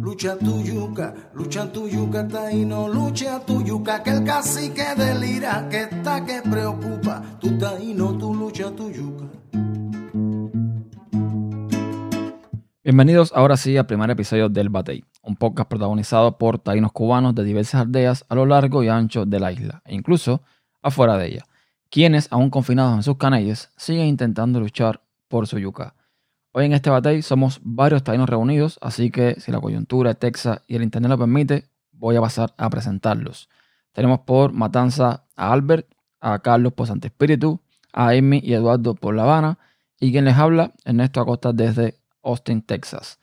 lucha tu yuca lucha tu yuca, taíno, lucha tu yuca, que el delira, que está que preocupa, tu taíno, tu lucha tu yuca. Bienvenidos ahora sí al primer episodio del Batey, un podcast protagonizado por taínos cubanos de diversas aldeas a lo largo y ancho de la isla, e incluso afuera de ella, quienes, aún confinados en sus canelles, siguen intentando luchar por su yuca. Hoy en este batey somos varios taínos reunidos, así que si la coyuntura, Texas y el internet lo permite, voy a pasar a presentarlos. Tenemos por Matanza a Albert, a Carlos por Santo Espíritu, a Amy y Eduardo por La Habana, y quien les habla, Ernesto Acosta desde Austin, Texas.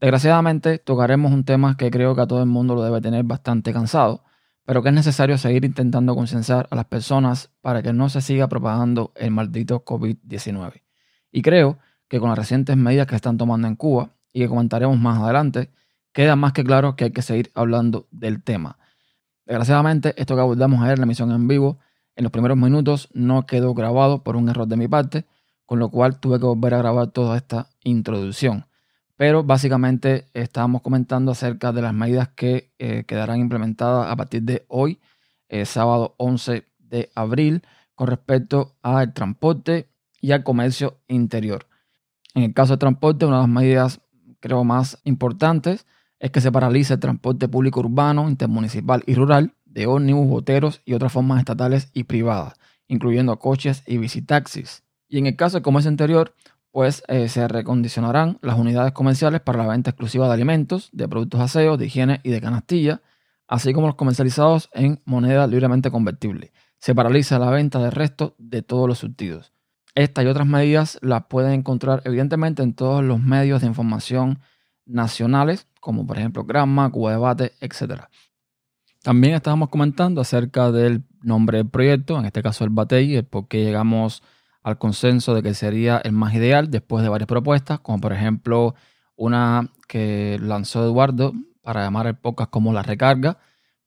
Desgraciadamente, tocaremos un tema que creo que a todo el mundo lo debe tener bastante cansado, pero que es necesario seguir intentando concienciar a las personas para que no se siga propagando el maldito COVID-19. Y creo que con las recientes medidas que están tomando en Cuba y que comentaremos más adelante, queda más que claro que hay que seguir hablando del tema. Desgraciadamente, esto que abordamos ayer en la emisión en vivo, en los primeros minutos no quedó grabado por un error de mi parte, con lo cual tuve que volver a grabar toda esta introducción. Pero básicamente estábamos comentando acerca de las medidas que eh, quedarán implementadas a partir de hoy, eh, sábado 11 de abril, con respecto al transporte y al comercio interior. En el caso del transporte, una de las medidas creo más importantes es que se paralice el transporte público urbano, intermunicipal y rural de ómnibus, boteros y otras formas estatales y privadas, incluyendo coches y visitaxis. Y en el caso del comercio interior, pues eh, se recondicionarán las unidades comerciales para la venta exclusiva de alimentos, de productos aseos, de higiene y de canastilla, así como los comercializados en moneda libremente convertible. Se paraliza la venta de resto de todos los surtidos. Esta y otras medidas las pueden encontrar evidentemente en todos los medios de información nacionales, como por ejemplo Gramma, Cuba Debate, etc. También estábamos comentando acerca del nombre del proyecto, en este caso el BATEI, el por qué llegamos al consenso de que sería el más ideal después de varias propuestas, como por ejemplo una que lanzó Eduardo para llamar el podcast como La Recarga,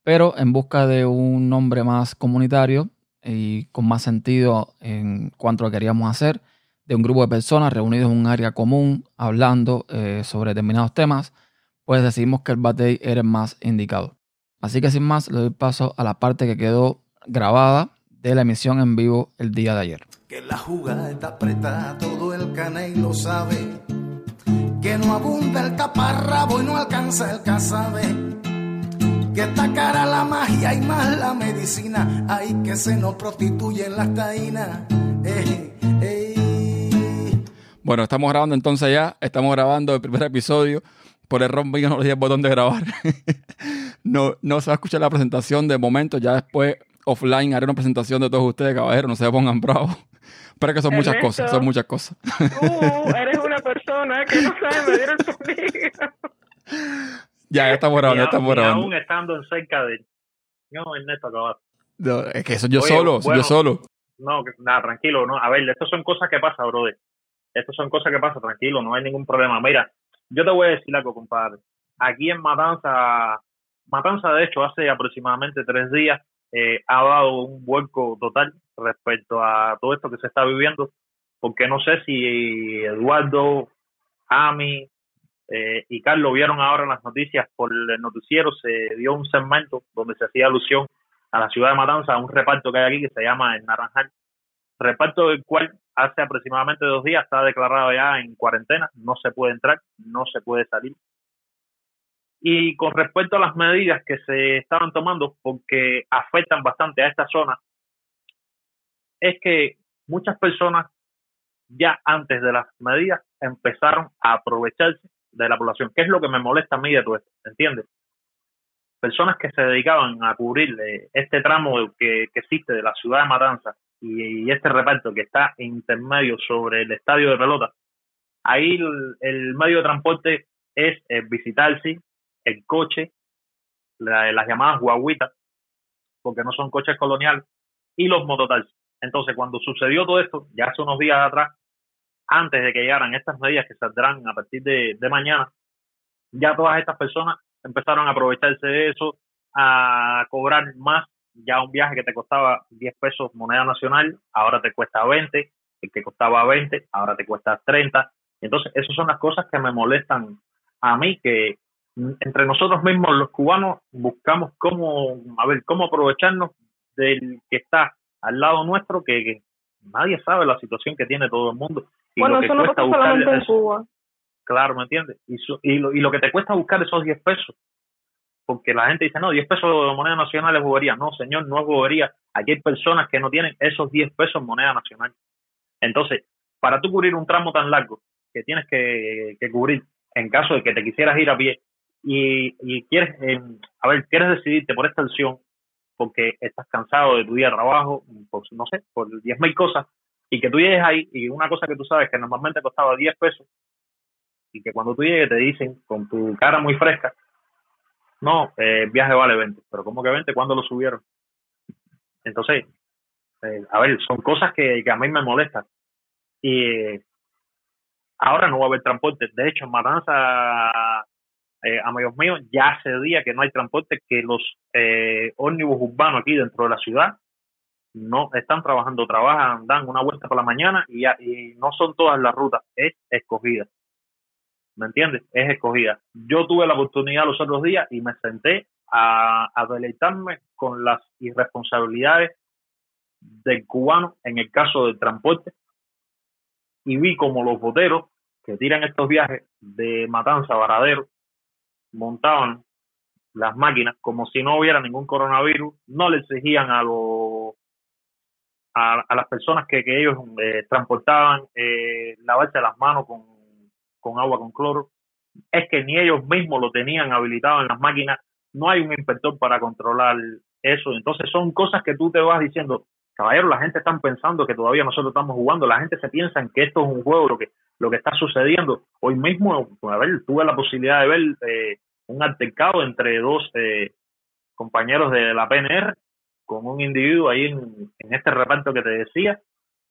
pero en busca de un nombre más comunitario y con más sentido en cuanto a queríamos hacer, de un grupo de personas reunidos en un área común hablando eh, sobre determinados temas, pues decidimos que el Batey era el más indicado. Así que sin más, le doy paso a la parte que quedó grabada de la emisión en vivo el día de ayer. Que la jugada está apretada, todo el caney lo sabe. Que no abunda el taparrabo y no alcanza el casabe que está cara la magia y más la medicina. Hay que se nos prostituyen las taínas. Bueno, estamos grabando entonces ya. Estamos grabando el primer episodio. Por error mío no le di el botón de grabar. no, no se va a escuchar la presentación de momento. Ya después offline haré una presentación de todos ustedes, caballeros. No se pongan bravos. Pero que son muchas cosas, son muchas cosas. Uh, eres una persona que no sabe medir el sonido. Ya, ya estamos grabando, ya estamos grabando. aún estando en cerca de... No, Ernesto, acabaste. No, es que eso yo solo, yo solo. No, nada, tranquilo, no. A ver, estas son cosas que pasan, brother. Estas son cosas que pasan, tranquilo, no hay ningún problema. Mira, yo te voy a decir algo, compadre. Aquí en Matanza, Matanza, de hecho, hace aproximadamente tres días, eh, ha dado un vuelco total respecto a todo esto que se está viviendo, porque no sé si Eduardo, Ami, eh, y Carlos vieron ahora en las noticias por el noticiero, se dio un segmento donde se hacía alusión a la ciudad de Matanza, a un reparto que hay aquí que se llama El Naranjal, reparto del cual hace aproximadamente dos días está declarado ya en cuarentena, no se puede entrar, no se puede salir. Y con respecto a las medidas que se estaban tomando, porque afectan bastante a esta zona, es que muchas personas ya antes de las medidas empezaron a aprovecharse de la población. ¿Qué es lo que me molesta a mí de todo esto? ¿Entiendes? Personas que se dedicaban a cubrir este tramo que, existe de la ciudad de Matanza y, este reparto que está intermedio sobre el estadio de pelota, ahí el, medio de transporte es el visitarse, el coche, las llamadas guaguitas, porque no son coches coloniales, y los mototaxis. Entonces, cuando sucedió todo esto, ya hace unos días atrás, antes de que llegaran estas medidas que saldrán a partir de, mañana, ya todas estas personas empezaron a aprovecharse de eso, a cobrar más. Ya un viaje que te costaba 10 pesos moneda nacional, ahora te cuesta 20, el que costaba 20, ahora te cuesta 30. Entonces, esas son las cosas que me molestan a mí que entre nosotros mismos los cubanos buscamos cómo, a ver, cómo aprovecharnos del que está al lado nuestro, que, nadie sabe la situación que tiene todo el mundo. Y bueno, lo que eso no pasa solamente en Cuba. Claro, ¿me entiendes? Y, y, lo, y lo que te cuesta buscar esos 10 pesos, porque la gente dice, no, 10 pesos de moneda nacional es bobería. No, señor, no es bobería. Aquí hay personas que no tienen esos 10 pesos en moneda nacional. Entonces, para tú cubrir un tramo tan largo que tienes que, cubrir en caso de que te quisieras ir a pie y, y quieres, eh, a ver, quieres decidirte por esta opción porque estás cansado de tu día de trabajo, por, no sé, por 10.000 cosas, y que tú llegues ahí y una cosa que tú sabes que normalmente costaba 10 pesos, y que cuando tú llegues te dicen con tu cara muy fresca, no, eh, viaje vale 20, pero ¿cómo que 20? ¿Cuándo lo subieron? Entonces, eh, a ver, son cosas que, a mí me molestan. Y ahora no va a haber transporte. De hecho, en Matanza, eh, amigos míos, ya hace días que no hay transporte, que los eh, ómnibus urbanos aquí dentro de la ciudad no están trabajando, trabajan, dan una vuelta por la mañana y, y no son todas las rutas, es escogida. ¿me entiendes? Es escogida. Yo tuve la oportunidad los otros días y me senté a, deleitarme con las irresponsabilidades del cubano en el caso del transporte y vi como los boteros que tiran estos viajes de Matanza a Varadero montaban las máquinas como si no hubiera ningún coronavirus, no le exigían a los a, las personas que, ellos eh, transportaban eh, lavarse las manos con con agua con cloro, es que ni ellos mismos lo tenían habilitado en las máquinas, no hay un inspector para controlar eso, entonces son cosas que tú te vas diciendo, caballero, la gente está pensando que todavía nosotros estamos jugando, la gente se piensa que esto es un juego, lo que, lo que está sucediendo. Hoy mismo, a ver, tuve la posibilidad de ver eh, un altercado entre dos eh, compañeros de la PNR con un individuo ahí en, este reparto que te decía,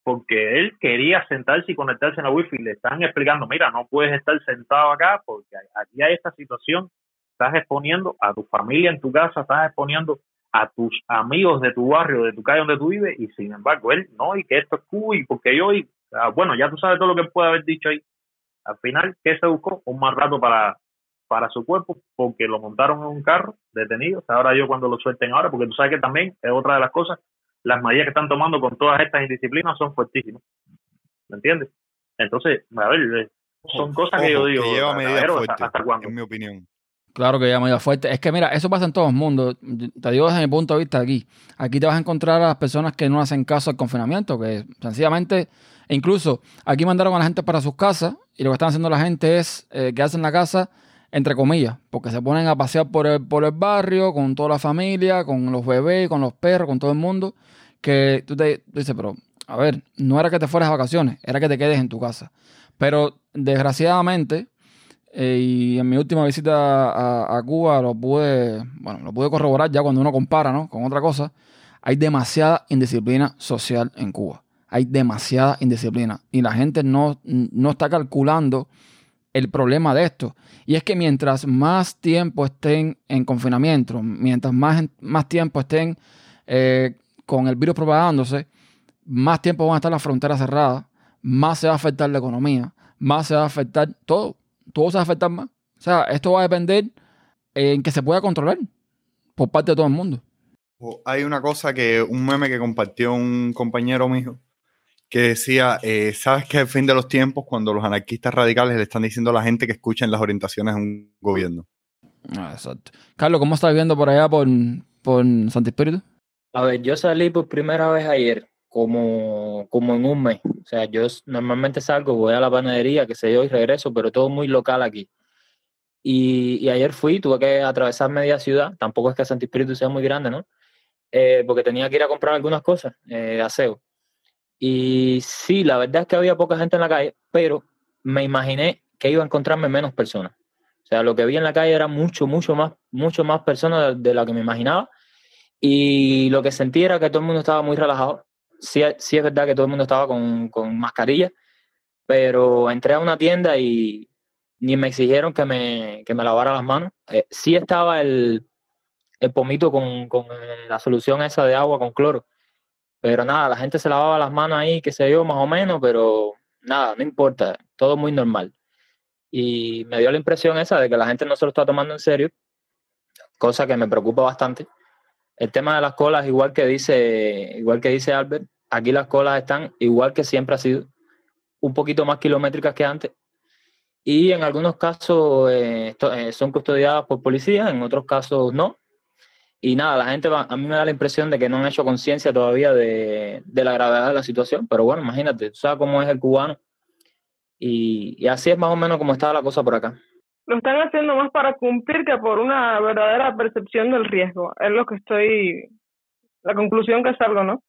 porque él quería sentarse y conectarse en la wifi. Le están explicando, mira, no puedes estar sentado acá porque aquí hay esta situación. Estás exponiendo a tu familia en tu casa, estás exponiendo a tus amigos de tu barrio, de tu calle donde tú vives, y sin embargo él no, y que esto es Cuba, y porque yo, y, ah, bueno, ya tú sabes todo lo que puede haber dicho ahí. Al final, ¿qué se buscó? Un más rato para, para su cuerpo, porque lo montaron en un carro detenido. Ahora yo cuando lo suelten ahora, porque tú sabes que también es otra de las cosas las medidas que están tomando con todas estas indisciplinas son fuertísimas. ¿Me entiendes? Entonces, a ver, eh, son cosas que yo digo. Que lleva medidas fuertes, hasta, cuándo. en mi opinión. Claro que lleva medidas fuertes. Es que mira, eso pasa en todo el mundo. Te digo desde mi punto de vista aquí. Aquí te vas a encontrar a las personas que no hacen caso al confinamiento, que sencillamente, e incluso aquí mandaron a la gente para sus casas y lo que están haciendo la gente es eh, quedarse en la casa entre comillas, porque se ponen a pasear por el, por el barrio con toda la familia, con los bebés, con los perros, con todo el mundo, que tú te dices, pero a ver, no era que te fueras de vacaciones, era que te quedes en tu casa. Pero desgraciadamente, eh, y en mi última visita a, Cuba lo pude, bueno, lo pude corroborar ya cuando uno compara, ¿no? Con otra cosa, hay demasiada indisciplina social en Cuba. Hay demasiada indisciplina. Y la gente no, no está calculando el problema de esto. Y es que mientras más tiempo estén en confinamiento, mientras más, más tiempo estén eh, con el virus propagándose, más tiempo van a estar las fronteras cerradas, más se va a afectar la economía, más se va a afectar todo. Todo se va a afectar más. O sea, esto va a depender en que se pueda controlar por parte de todo el mundo. Hay una cosa que, un meme que compartió un compañero mío, que decía, eh, ¿sabes que el fin de los tiempos cuando los anarquistas radicales le están diciendo a la gente que escuchen las orientaciones de un gobierno? Ah, exacto. Carlos, ¿cómo estás viendo por allá por, por Santi Espíritu? A ver, yo salí por primera vez ayer, como, como en un mes. O sea, yo normalmente salgo, voy a la panadería, que sé yo, y regreso, pero todo muy local aquí. Y, ayer fui, tuve que atravesar media ciudad, tampoco es que Santi Espíritu sea muy grande, ¿no? Eh, porque tenía que ir a comprar algunas cosas, eh, aseo. Y sí, la verdad es que había poca gente en la calle, pero me imaginé que iba a encontrarme menos personas. O sea, lo que vi en la calle era mucho, mucho más, mucho más personas de, lo que me imaginaba. Y lo que sentí era que todo el mundo estaba muy relajado. Sí, sí es verdad que todo el mundo estaba con, con mascarilla, pero entré a una tienda y ni me exigieron que me, que me lavara las manos. Eh, sí estaba el, el pomito con, con la solución esa de agua con cloro pero nada, la gente se lavaba las manos ahí, qué sé yo, más o menos, pero nada, no importa, todo muy normal. y me dio la impresión esa de que la gente no se lo está tomando en serio, cosa que me preocupa bastante. El tema de las colas, igual que dice, igual que dice Albert, aquí las colas están igual que siempre ha sido, un poquito más kilométricas que antes. Y en algunos casos eh, eh, son custodiadas por policías, en otros casos no. Y nada, la gente va, a mí me da la impresión de que no han hecho conciencia todavía de, de, la gravedad de la situación. Pero bueno, imagínate, tú sabes cómo es el cubano. Y, y así es más o menos como está la cosa por acá lo están haciendo más para cumplir que por una verdadera percepción del riesgo. Es lo que estoy, la conclusión que salgo, ¿no?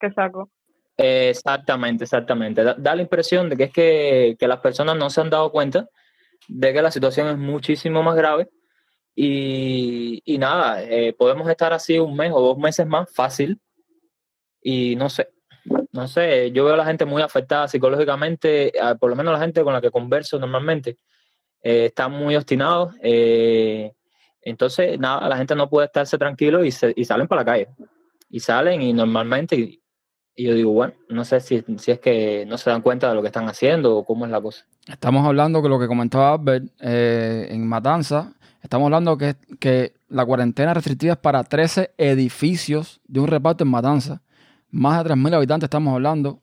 Que saco. Exactamente, exactamente. Da, la impresión de que es que, que, las personas no se han dado cuenta de que la situación es muchísimo más grave y, y nada, eh, podemos estar así un mes o dos meses más fácil y no sé, no sé, yo veo a la gente muy afectada psicológicamente, por lo menos la gente con la que converso normalmente, eh, están muy obstinados. Eh, entonces, nada, la gente no puede estarse tranquilo y, se, y salen para la calle. Y salen y normalmente, y, yo digo, bueno, no sé si, si, es que no se dan cuenta de lo que están haciendo o cómo es la cosa. Estamos hablando que lo que comentaba Albert eh, en Matanza, estamos hablando que, que la cuarentena restrictiva es para 13 edificios de un reparto en Matanza. Más de 3.000 habitantes estamos hablando,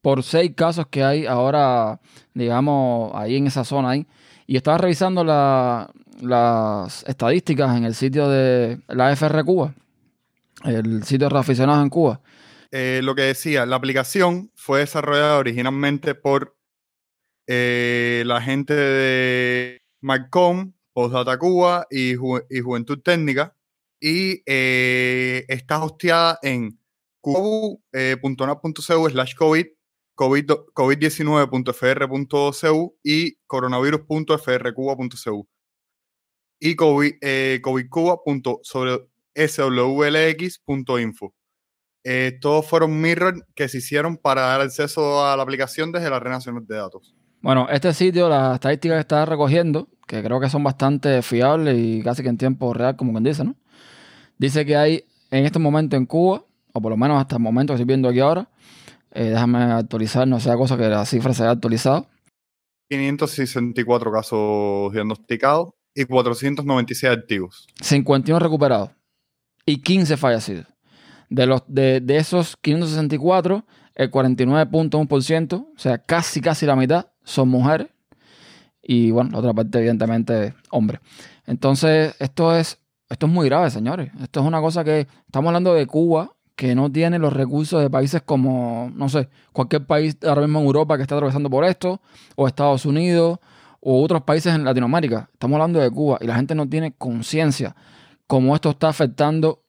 por seis casos que hay ahora, digamos, ahí en esa zona ahí. Y estaba revisando las estadísticas en el sitio de la FR Cuba, el sitio de aficionados en Cuba. Eh, lo que decía, la aplicación fue desarrollada originalmente por eh, la gente de Marcom, Postdata Cuba y, Juventud Técnica y eh, está hosteada en cubu.nat.cu slash covid COVID-19.fr.cu y coronavirus.frcuba.cu y COVID, eh, covidcuba.swlx.info. Eh, todos fueron mirror que se hicieron para dar acceso a la aplicación desde la Red Nacional de Datos. Bueno, este sitio, las estadísticas que está recogiendo, que creo que son bastante fiables y casi que en tiempo real, como quien dice, ¿no? Dice que hay en este momento en Cuba, o por lo menos hasta el momento que estoy viendo aquí ahora, eh, déjame actualizar, no sea cosa que la cifra se haya actualizado. 564 casos diagnosticados y 496 activos. 51 recuperados y 15 fallecidos. De, los, de, de esos 564, el 49.1%, o sea, casi, casi la mitad, son mujeres. Y bueno, la otra parte, evidentemente, hombres. Entonces, esto es, esto es muy grave, señores. Esto es una cosa que estamos hablando de Cuba, que no tiene los recursos de países como, no sé, cualquier país ahora mismo en Europa que está atravesando por esto, o Estados Unidos, o otros países en Latinoamérica. Estamos hablando de Cuba y la gente no tiene conciencia cómo esto está afectando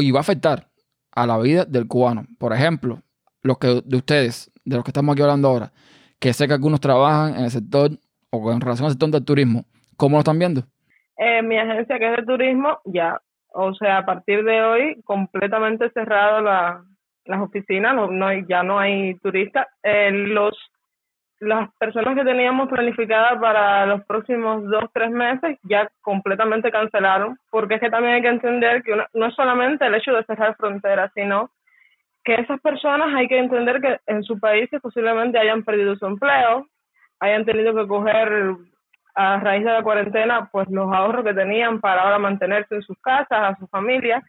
y va a afectar a la vida del cubano. Por ejemplo, los que de ustedes, de los que estamos aquí hablando ahora, que sé que algunos trabajan en el sector o en relación al sector del turismo, ¿cómo lo están viendo? Eh, mi agencia que es de turismo ya o sea, a partir de hoy, completamente cerrado la, las oficinas, no, no, ya no hay turistas. Eh, los las personas que teníamos planificadas para los próximos dos, tres meses ya completamente cancelaron, porque es que también hay que entender que no es solamente el hecho de cerrar fronteras, sino que esas personas hay que entender que en sus países posiblemente hayan perdido su empleo, hayan tenido que coger a raíz de la cuarentena, pues los ahorros que tenían para ahora mantenerse en sus casas, a su familia,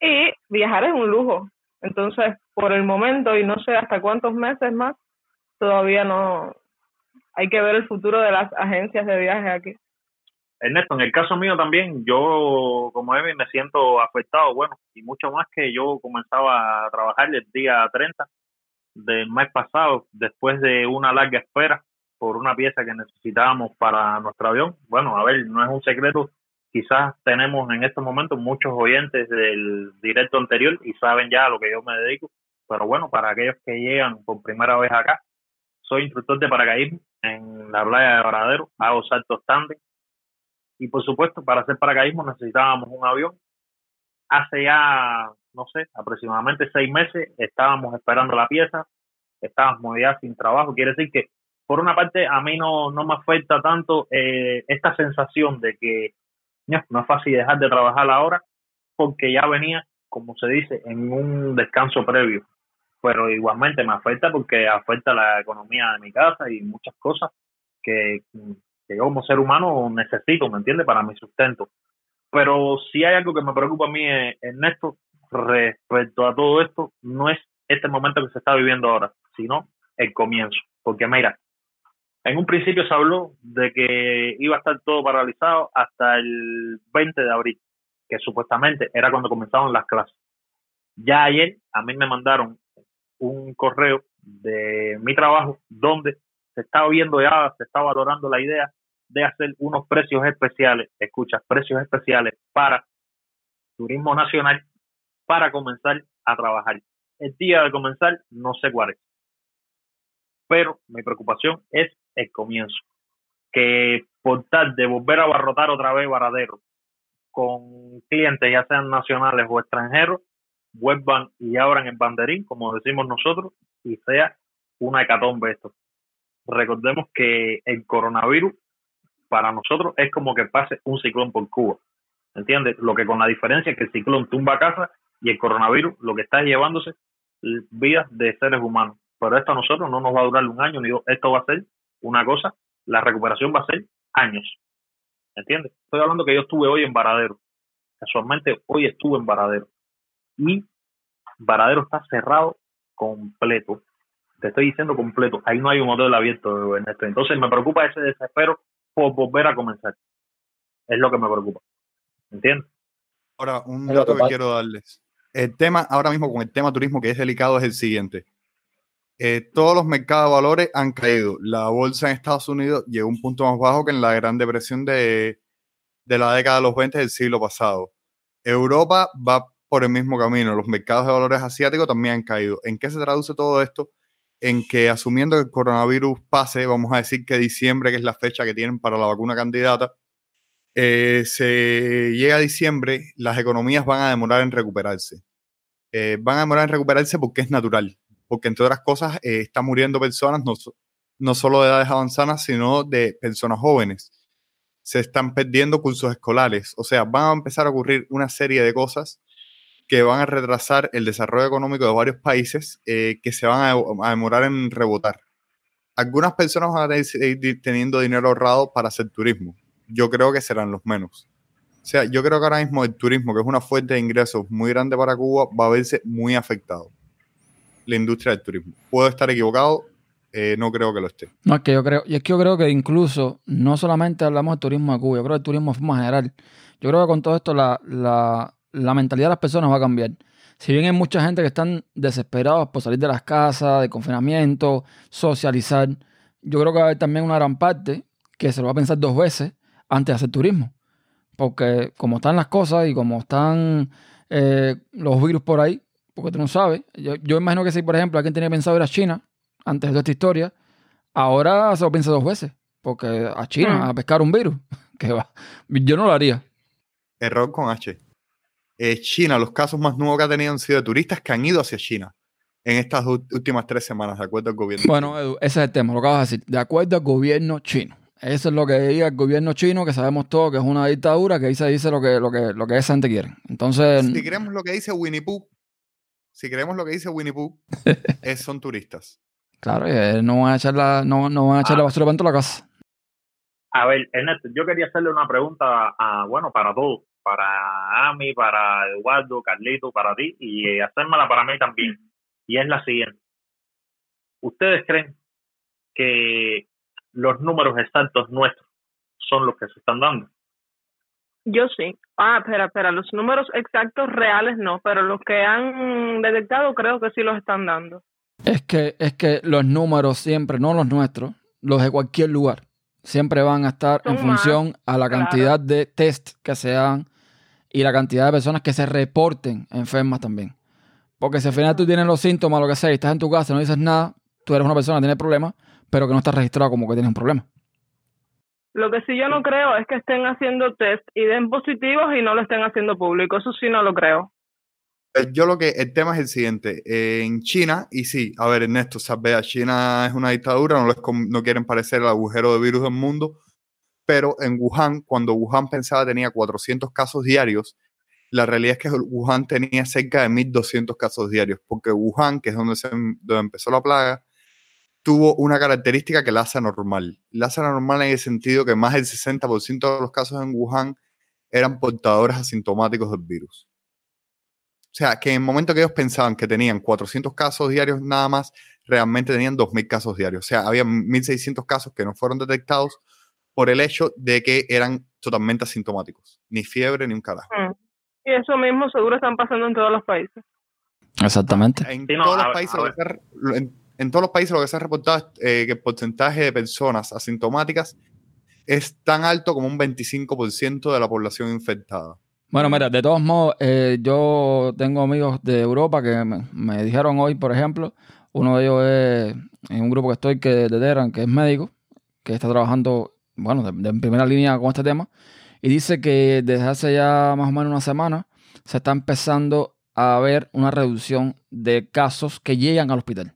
y viajar es un lujo. Entonces, por el momento, y no sé hasta cuántos meses más, todavía no hay que ver el futuro de las agencias de viaje aquí. Ernesto, en el caso mío también, yo como Emi me siento afectado, bueno, y mucho más que yo comenzaba a trabajar el día 30 del mes pasado, después de una larga espera por una pieza que necesitábamos para nuestro avión. Bueno, a ver, no es un secreto. Quizás tenemos en estos momentos muchos oyentes del directo anterior y saben ya a lo que yo me dedico. Pero bueno, para aquellos que llegan por primera vez acá, soy instructor de paracaidismo en la playa de Varadero, hago saltos tándem. Y por supuesto, para hacer paracaidismo necesitábamos un avión. Hace ya, no sé, aproximadamente seis meses estábamos esperando la pieza, estábamos ya sin trabajo. Quiere decir que por una parte, a mí no, no me afecta tanto eh, esta sensación de que no es fácil dejar de trabajar ahora, porque ya venía, como se dice, en un descanso previo. Pero igualmente me afecta porque afecta la economía de mi casa y muchas cosas que que yo como ser humano necesito, ¿me entiendes? Para mi sustento. Pero si hay algo que me preocupa a mí, eh, Ernesto, respecto a todo esto, no es este momento que se está viviendo ahora, sino el comienzo. Porque mira, en un principio se habló de que iba a estar todo paralizado hasta el 20 de abril, que supuestamente era cuando comenzaban las clases. Ya ayer a mí me mandaron un correo de mi trabajo donde se estaba viendo ya, se estaba valorando la idea de hacer unos precios especiales, escucha, precios especiales para turismo nacional para comenzar a trabajar. El día de comenzar no sé cuál es, pero mi preocupación es el comienzo, que por tal de volver a abarrotar otra vez Varadero con clientes ya sean nacionales o extranjeros, vuelvan y abran el banderín, como decimos nosotros, y sea una hecatombe esto. Recordemos que el coronavirus para nosotros es como que pase un ciclón por Cuba. ¿Entiendes? Lo que con la diferencia es que el ciclón tumba casa y el coronavirus lo que está llevándose vidas de seres humanos. Pero esto a nosotros no nos va a durar un año, ni dos. Esto va a ser una cosa, la recuperación va a ser años. ¿Entiendes? Estoy hablando que yo estuve hoy en Varadero. Casualmente hoy estuve en Varadero. Y Varadero está cerrado completo. Te estoy diciendo completo. Ahí no hay un hotel abierto, Ernesto. Entonces me preocupa ese desespero por volver a comenzar. Es lo que me preocupa. ¿Entiendes? Ahora, un dato que quiero darles. El tema, ahora mismo con el tema turismo que es delicado, es el siguiente. Eh, todos los mercados de valores han caído. La bolsa en Estados Unidos llegó a un punto más bajo que en la Gran Depresión de, de la década de los 20 del siglo pasado. Europa va por el mismo camino. Los mercados de valores asiáticos también han caído. ¿En qué se traduce todo esto? en que asumiendo que el coronavirus pase, vamos a decir que diciembre, que es la fecha que tienen para la vacuna candidata, eh, se llega a diciembre, las economías van a demorar en recuperarse. Eh, van a demorar en recuperarse porque es natural, porque entre otras cosas eh, están muriendo personas, no, no solo de edades avanzadas, sino de personas jóvenes. Se están perdiendo cursos escolares, o sea, van a empezar a ocurrir una serie de cosas que van a retrasar el desarrollo económico de varios países eh, que se van a, demorar en rebotar. Algunas personas van a seguir teniendo dinero ahorrado para hacer turismo. Yo creo que serán los menos. O sea, yo creo que ahora mismo el turismo, que es una fuente de ingresos muy grande para Cuba, va a verse muy afectado. La industria del turismo. Puedo estar equivocado, eh, no creo que lo esté. No, es que yo creo, y es que yo creo que incluso no solamente hablamos de turismo de Cuba, yo creo que el turismo es más general. Yo creo que con todo esto la, la mentalidad de las personas va a cambiar. Si bien hay mucha gente que están desesperados por salir de las casas, de confinamiento, socializar, yo creo que va a haber también una gran parte que se lo va a pensar dos veces antes de hacer turismo. Porque como están las cosas y como están eh, los virus por ahí, porque tú no sabes, yo, imagino que si por ejemplo alguien tenía pensado ir a China antes de esta historia, ahora se lo piensa dos veces. Porque a China, mm. a pescar un virus, que va. Yo no lo haría. Error con H. Eh, China, los casos más nuevos que ha tenido han sido de turistas que han ido hacia China en estas últimas tres semanas, de acuerdo al gobierno. Bueno, Edu, ese es el tema, lo que vas a decir. De acuerdo al gobierno chino. Eso es lo que diga el gobierno chino, que sabemos todo que es una dictadura, que ahí se dice lo que, lo que, lo que esa gente quiere. Entonces. Si creemos lo que dice Winnie Pooh, si creemos lo que dice Winnie Pooh, es, son turistas. Claro, eh, no van a echar la, no, no van a echar la ah. basura para la casa. A ver, Ernesto, yo quería hacerle una pregunta, a, bueno, para todos para Ami, para Eduardo, Carlito, para ti y hacérmela para mí también. Y es la siguiente. ¿Ustedes creen que los números exactos nuestros son los que se están dando? Yo sí. Ah, espera, espera, los números exactos reales no, pero los que han detectado creo que sí los están dando. Es que, es que los números siempre, no los nuestros, los de cualquier lugar, siempre van a estar en función a la cantidad de test que se hagan y la cantidad de personas que se reporten enfermas también. Porque si al final tú tienes los síntomas, lo que sea, y estás en tu casa y no dices nada, tú eres una persona que tiene problemas, pero que no estás registrado como que tienes un problema. Lo que sí yo no creo es que estén haciendo test y den positivos y no lo estén haciendo público. Eso sí no lo creo. Eh, yo lo que, el tema es el siguiente. en China, y sí, a ver, Ernesto, sabes, China es una dictadura, no, no quieren parecer el agujero de virus del mundo, pero en Wuhan, cuando Wuhan pensaba tenía 400 casos diarios, la realidad es que Wuhan tenía cerca de 1.200 casos diarios, porque Wuhan, que es donde, se, donde empezó la plaga, tuvo una característica que la hace anormal. La hace anormal en el sentido que más del 60% de los casos en Wuhan eran portadores asintomáticos del virus. O sea, que en el momento que ellos pensaban que tenían 400 casos diarios nada más, realmente tenían 2.000 casos diarios. O sea, había 1.600 casos que no fueron detectados por el hecho de que eran totalmente asintomáticos. Ni fiebre ni un carajo. Mm. Y eso mismo seguro están pasando en todos los países. Exactamente. En, Sí, no, todos, a los ver, países en, en todos los países lo que se ha reportado es eh, que el porcentaje de personas asintomáticas es tan alto como un 25% de la población infectada. Bueno, mira, de todos modos, eh, yo tengo amigos de Europa que me, dijeron hoy, por ejemplo, uno de ellos es en un grupo que estoy que de Teherán, que es médico, que está trabajando, bueno, de, de primera línea con este tema, y dice que desde hace ya más o menos una semana se está empezando a ver una reducción de casos que llegan al hospital.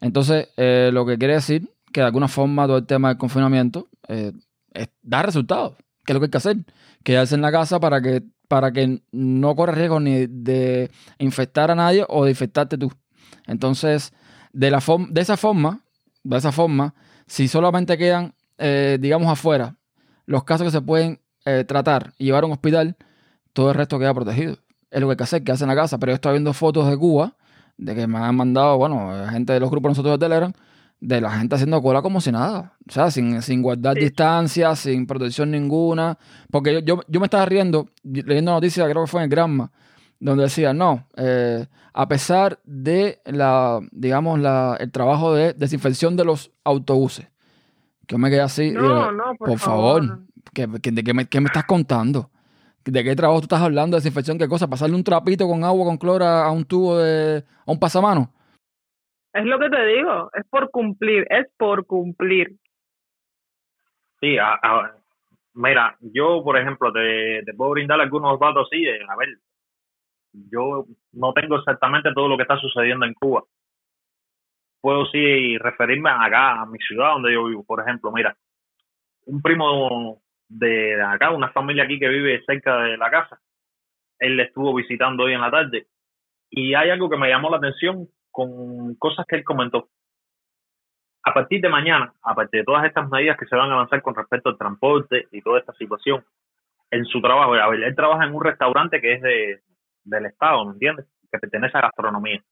Entonces, eh, lo que quiere decir que de alguna forma todo el tema del confinamiento eh, es- da resultados, que es lo que hay que hacer quedarse en la casa para que, para que no corras riesgo ni de infectar a nadie o de infectarte tú. Entonces, de, la de esa forma, de esa forma, si solamente quedan, eh, digamos, afuera los casos que se pueden eh, tratar y llevar a un hospital, todo el resto queda protegido. Es lo que hay que hacer, quedarse en la casa. Pero yo estoy viendo fotos de Cuba, de que me han mandado, bueno, gente de los grupos nosotros de Telegram, de la gente haciendo cola como si nada. O sea, sin, sin guardar Sí. distancia, sin protección ninguna. Porque yo, yo, yo me estaba riendo, leyendo noticias, creo que fue en el Granma, donde decía, no, eh, a pesar de la, digamos, la, el trabajo de desinfección de los autobuses. Que yo me quedé así. No, digo, no, por, por favor, ¿qué, qué me, qué me estás contando? ¿De qué trabajo tú estás hablando? ¿Desinfección? ¿Qué cosa? ¿Pasarle un trapito con agua, con cloro a a un tubo de... a un pasamano? Es lo que te digo, es por cumplir, es por cumplir. Sí, a- a- mira, yo, por ejemplo, te, te puedo brindar algunos datos así. de, a ver, yo no tengo exactamente todo lo que está sucediendo en Cuba. Puedo sí referirme acá, a mi ciudad donde yo vivo. Por ejemplo, mira, un primo de acá, una familia aquí que vive cerca de la casa, él le estuvo visitando hoy en la tarde y hay algo que me llamó la atención con cosas que él comentó a partir de mañana, a partir de todas estas medidas que se van a lanzar con respecto al transporte y toda esta situación, en su trabajo, a ver, él trabaja en un restaurante que es de, del Estado, ¿me entiendes? Que pertenece a gastronomía.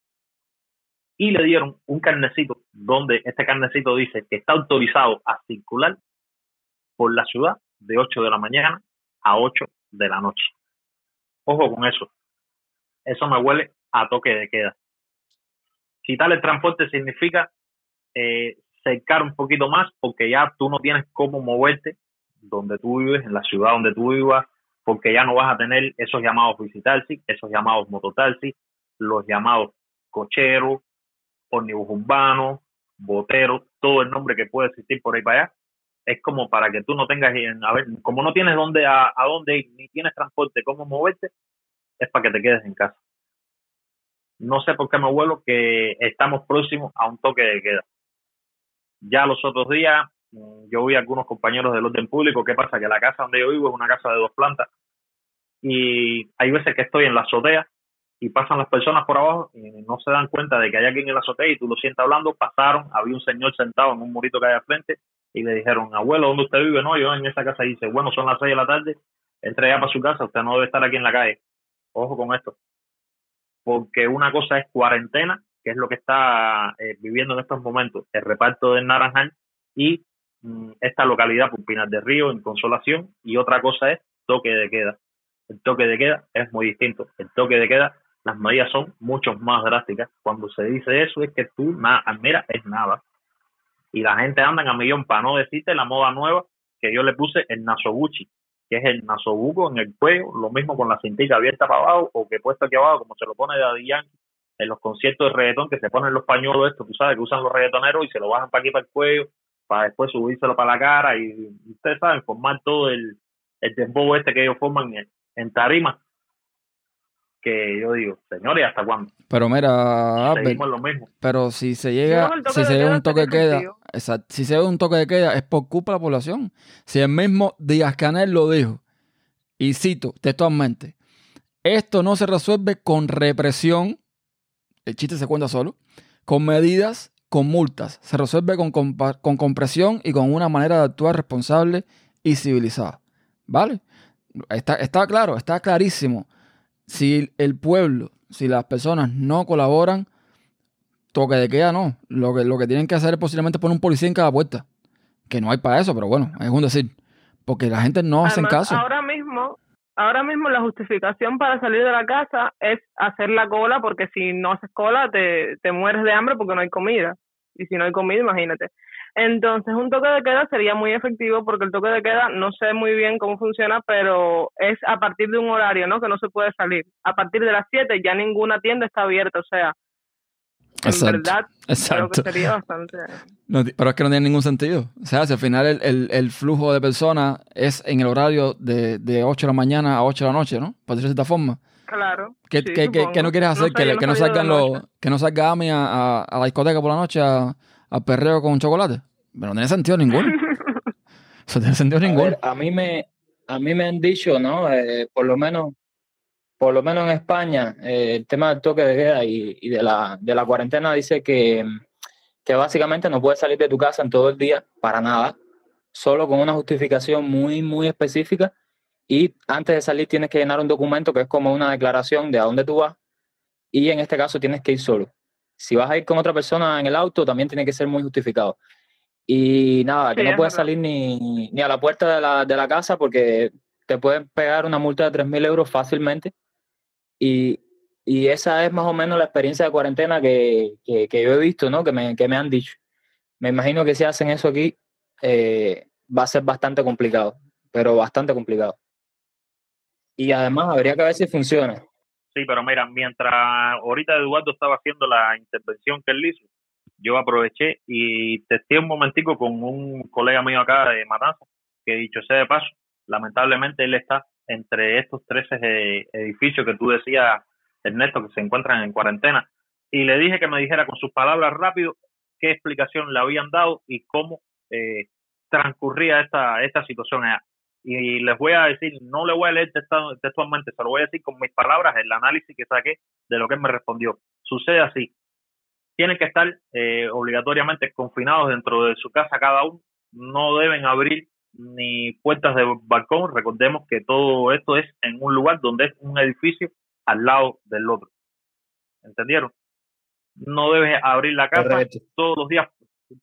Y le dieron un carnecito donde este carnecito dice que está autorizado a circular por la ciudad de 8 de la mañana a 8 de la noche. Ojo con eso. Eso me huele a toque de queda. Quitar el transporte significa eh, cercar un poquito más porque ya tú no tienes cómo moverte donde tú vives, en la ciudad donde tú vivas, porque ya no vas a tener esos llamados visitaxi, esos llamados mototaxi, los llamados cocheros, ómnibus urbanos, boteros, todo el nombre que puede existir por ahí para allá. Es como para que tú no tengas, en- a como no tienes dónde a, a dónde ir, ni tienes transporte, cómo moverte, es para que te quedes en casa. No sé por qué me vuelo que estamos próximos a un toque de queda. Ya los otros días, mm, yo vi a algunos compañeros del orden público. ¿Qué pasa? Que la casa donde yo vivo es una casa de dos plantas. Y hay veces que estoy en la azotea y pasan las personas por abajo y no se dan cuenta de que hay alguien en la azotea y tú lo sientes hablando. Pasaron, había un señor sentado en un murito que hay al frente y le dijeron, abuelo, ¿dónde usted vive? No, yo en esa casa. Y dice, bueno, son las seis de la tarde, entre ya para su casa, usted no debe estar aquí en la calle. Ojo con esto. Porque una cosa es cuarentena, que es lo que está eh, viviendo en estos momentos el reparto del Naranjal y mm, esta localidad por Pinar del Río en Consolación y otra cosa es toque de queda. El toque de queda es muy distinto. El toque de queda, las medidas son mucho más drásticas. Cuando se dice eso es que tú, nada, mira, es nada. Y la gente anda a millón para no decirte la moda nueva que yo le puse el nasobuchi, que es el nasobuco en el cuello, lo mismo con la cintilla abierta para abajo o que puesto aquí abajo, como se lo pone Daddy Yankee en los conciertos de reggaetón que se ponen los pañuelos estos, tú sabes, que usan los reggaetoneros y se lo bajan para aquí para el cuello, para después subírselo para la cara y ustedes saben, formar todo el, el dembow este que ellos forman en, en tarima. Que yo digo, señores, ¿hasta cuándo? Pero mira, Albert, lo mismo. pero si se llega, si se llega un toque de queda, exacto, si se llega un toque de queda es por culpa de la población. Si el mismo Díaz Canel lo dijo, y cito textualmente, esto no se resuelve con represión, el chiste se cuenta solo, con medidas con multas, se resuelve con, con compresión y con una manera de actuar responsable y civilizada. ¿Vale? Está, está claro, está clarísimo. Si el pueblo, si las personas no colaboran, toque de queda no. Lo que, lo que tienen que hacer es posiblemente poner un policía en cada puerta. Que no hay para eso, pero bueno, es un decir. Porque la gente no hace caso. Ahora mismo, ahora mismo la justificación para salir de la casa es hacer la cola, porque si no haces cola te, te mueres de hambre porque no hay comida. Y si no hay comida, imagínate. Entonces, un toque de queda sería muy efectivo porque el toque de queda no sé muy bien cómo funciona, pero es a partir de un horario, ¿no? Que no se puede salir. A partir de las 7 ya ninguna tienda está abierta, o sea, en Exacto, verdad creo Exacto. que sería bastante... No pero es que no tiene ningún sentido. O sea, si al final el, el- el flujo de personas es en el horario de, de 8 de la mañana a 8 de la noche, ¿no? Por decirlo de cierta forma. Claro. ¿Qué, sí, qué- qué- no quieres hacer? sé, que, no que no salgan los, que no salga Ami a, a- a la discoteca por la noche a, a perreo con chocolate. Pero no tiene sentido ninguno. Eso no tiene sentido A, ninguno. ver, a mí me a mí me han dicho, ¿no? Eh, por lo menos por lo menos en España, eh, el tema del toque de queda y, y de la de la cuarentena dice que que básicamente no puedes salir de tu casa en todo el día para nada, solo con una justificación muy muy específica y antes de salir tienes que llenar un documento que es como una declaración de a dónde tú vas y en este caso tienes que ir solo. Si vas a ir con otra persona en el auto, también tiene que ser muy justificado. Y nada, que Sí, no es puedes verdad. salir ni, ni a la puerta de la, de la casa porque te pueden pegar una multa de 3.000 euros fácilmente. Y, y esa es más o menos la experiencia de cuarentena que, que, que yo he visto, ¿no? Que me, que me han dicho. Me imagino que si hacen eso aquí, eh, va a ser bastante complicado, pero bastante complicado. Y además habría que ver si funciona. Sí, pero mira, mientras ahorita Eduardo estaba haciendo la intervención que él hizo, yo aproveché y testé un momentico con un colega mío acá de Matanza, que dicho sea de paso, lamentablemente él está entre estos 13 eh, edificios que tú decías, Ernesto, que se encuentran en cuarentena, y le dije que me dijera con sus palabras rápido qué explicación le habían dado y cómo eh, transcurría esta, esta situación. Y les voy a decir, no le voy a leer textualmente, se lo voy a decir con mis palabras, el análisis que saqué de lo que él me respondió. Sucede así, tienen que estar eh, obligatoriamente confinados dentro de su casa cada uno, no deben abrir ni puertas de balcón, recordemos que todo esto es en un lugar donde es un edificio al lado del otro. ¿Entendieron? No debes abrir la casa, Correcto. todos los días,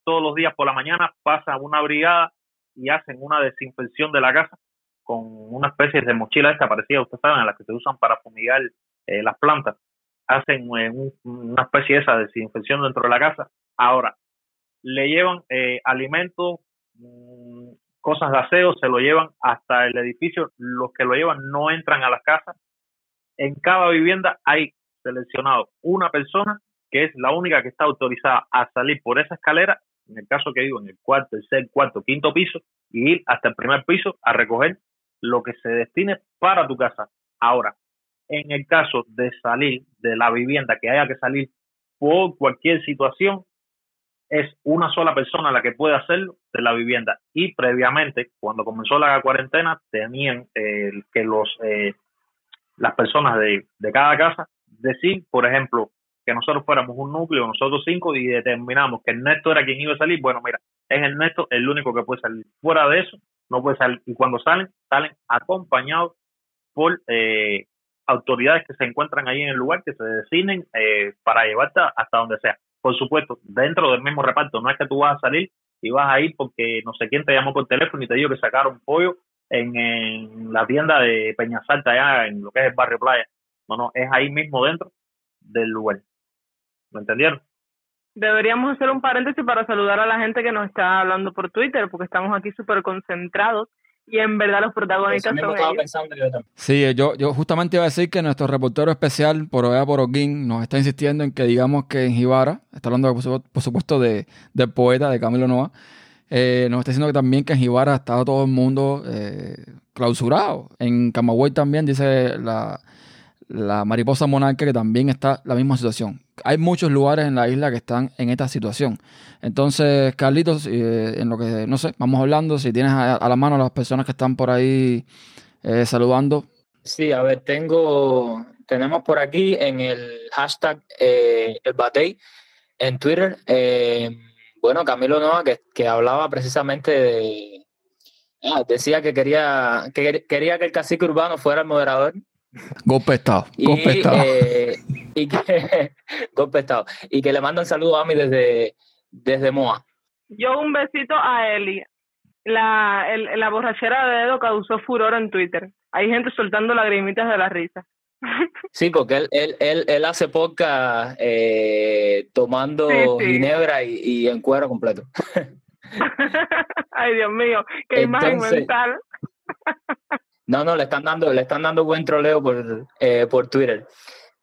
todos los días por la mañana pasa una brigada y hacen una desinfección de la casa con una especie de mochila esta parecida, ustedes saben, a las que se usan para fumigar eh, las plantas. Hacen eh, un- una especie de esa desinfección dentro de la casa. Ahora, le llevan eh, alimentos, mm, cosas de aseo, se lo llevan hasta el edificio. Los que lo llevan no entran a las casas. En cada vivienda hay seleccionado una persona que es la única que está autorizada a salir por esa escalera, en el caso que digo, en el cuarto, tercer, cuarto, quinto piso, y ir hasta el primer piso a recoger lo que se destine para tu casa. Ahora, en el caso de salir de la vivienda, que haya que salir por cualquier situación, es una sola persona la que puede hacerlo de la vivienda. Y previamente, cuando comenzó la cuarentena, tenían eh, que los eh, las personas de, de cada casa decir, por ejemplo, que nosotros fuéramos un núcleo, nosotros cinco, y determinamos que Ernesto era quien iba a salir, bueno, mira, es Ernesto el único que puede salir. Fuera de eso, no puede salir. Y cuando salen, salen acompañados por eh, autoridades que se encuentran ahí en el lugar, que se designen eh, para llevarte hasta donde sea. Por supuesto, dentro del mismo reparto, no es que tú vas a salir y vas a ir porque no sé quién te llamó por teléfono y te dijo que sacaron pollo en, en la tienda de Peñasalta, allá en lo que es el barrio Playa. No, no, es ahí mismo dentro del lugar. ¿Me entendieron? Deberíamos hacer un paréntesis para saludar a la gente que nos está hablando por Twitter, porque estamos aquí súper concentrados y en verdad los protagonistas son estaba ellos. pensando yo también. Sí, yo, yo justamente iba a decir que nuestro reportero especial por allá por Oguín nos está insistiendo en que digamos que en Jibara, está hablando por supuesto, por supuesto de, del poeta, de Camilo Noa, eh, nos está diciendo que también que en Jibara estaba todo el mundo eh, clausurado. En Camagüey también dice la, la mariposa monarca que también está la misma situación. Hay muchos lugares en la isla que están en esta situación. Entonces, Carlitos, eh, en lo que, no sé, vamos hablando, si tienes a, la mano a las personas que están por ahí eh, saludando. Sí, a ver, tengo, tenemos por aquí en el hashtag eh, el Batey, En Twitter, bueno, Camilo Noa, que, que hablaba precisamente de... ah, decía que quería, que quería que el cacique urbano fuera el moderador Golpe Estado. y, Golpe de Estado. eh, y que golpe Estado. y que le mandan saludos a mí desde, desde Moa. Yo un besito a Eli. La, el, la borrachera de Edo causó furor en Twitter. Hay gente soltando lagrimitas de la risa. Sí, porque él, él, él, él hace podcast eh, tomando Sí, sí. ginebra y, y en cuero completo. Ay, Dios mío, qué imagen mental. No, no, le están dando, le están dando buen troleo por, eh, por Twitter.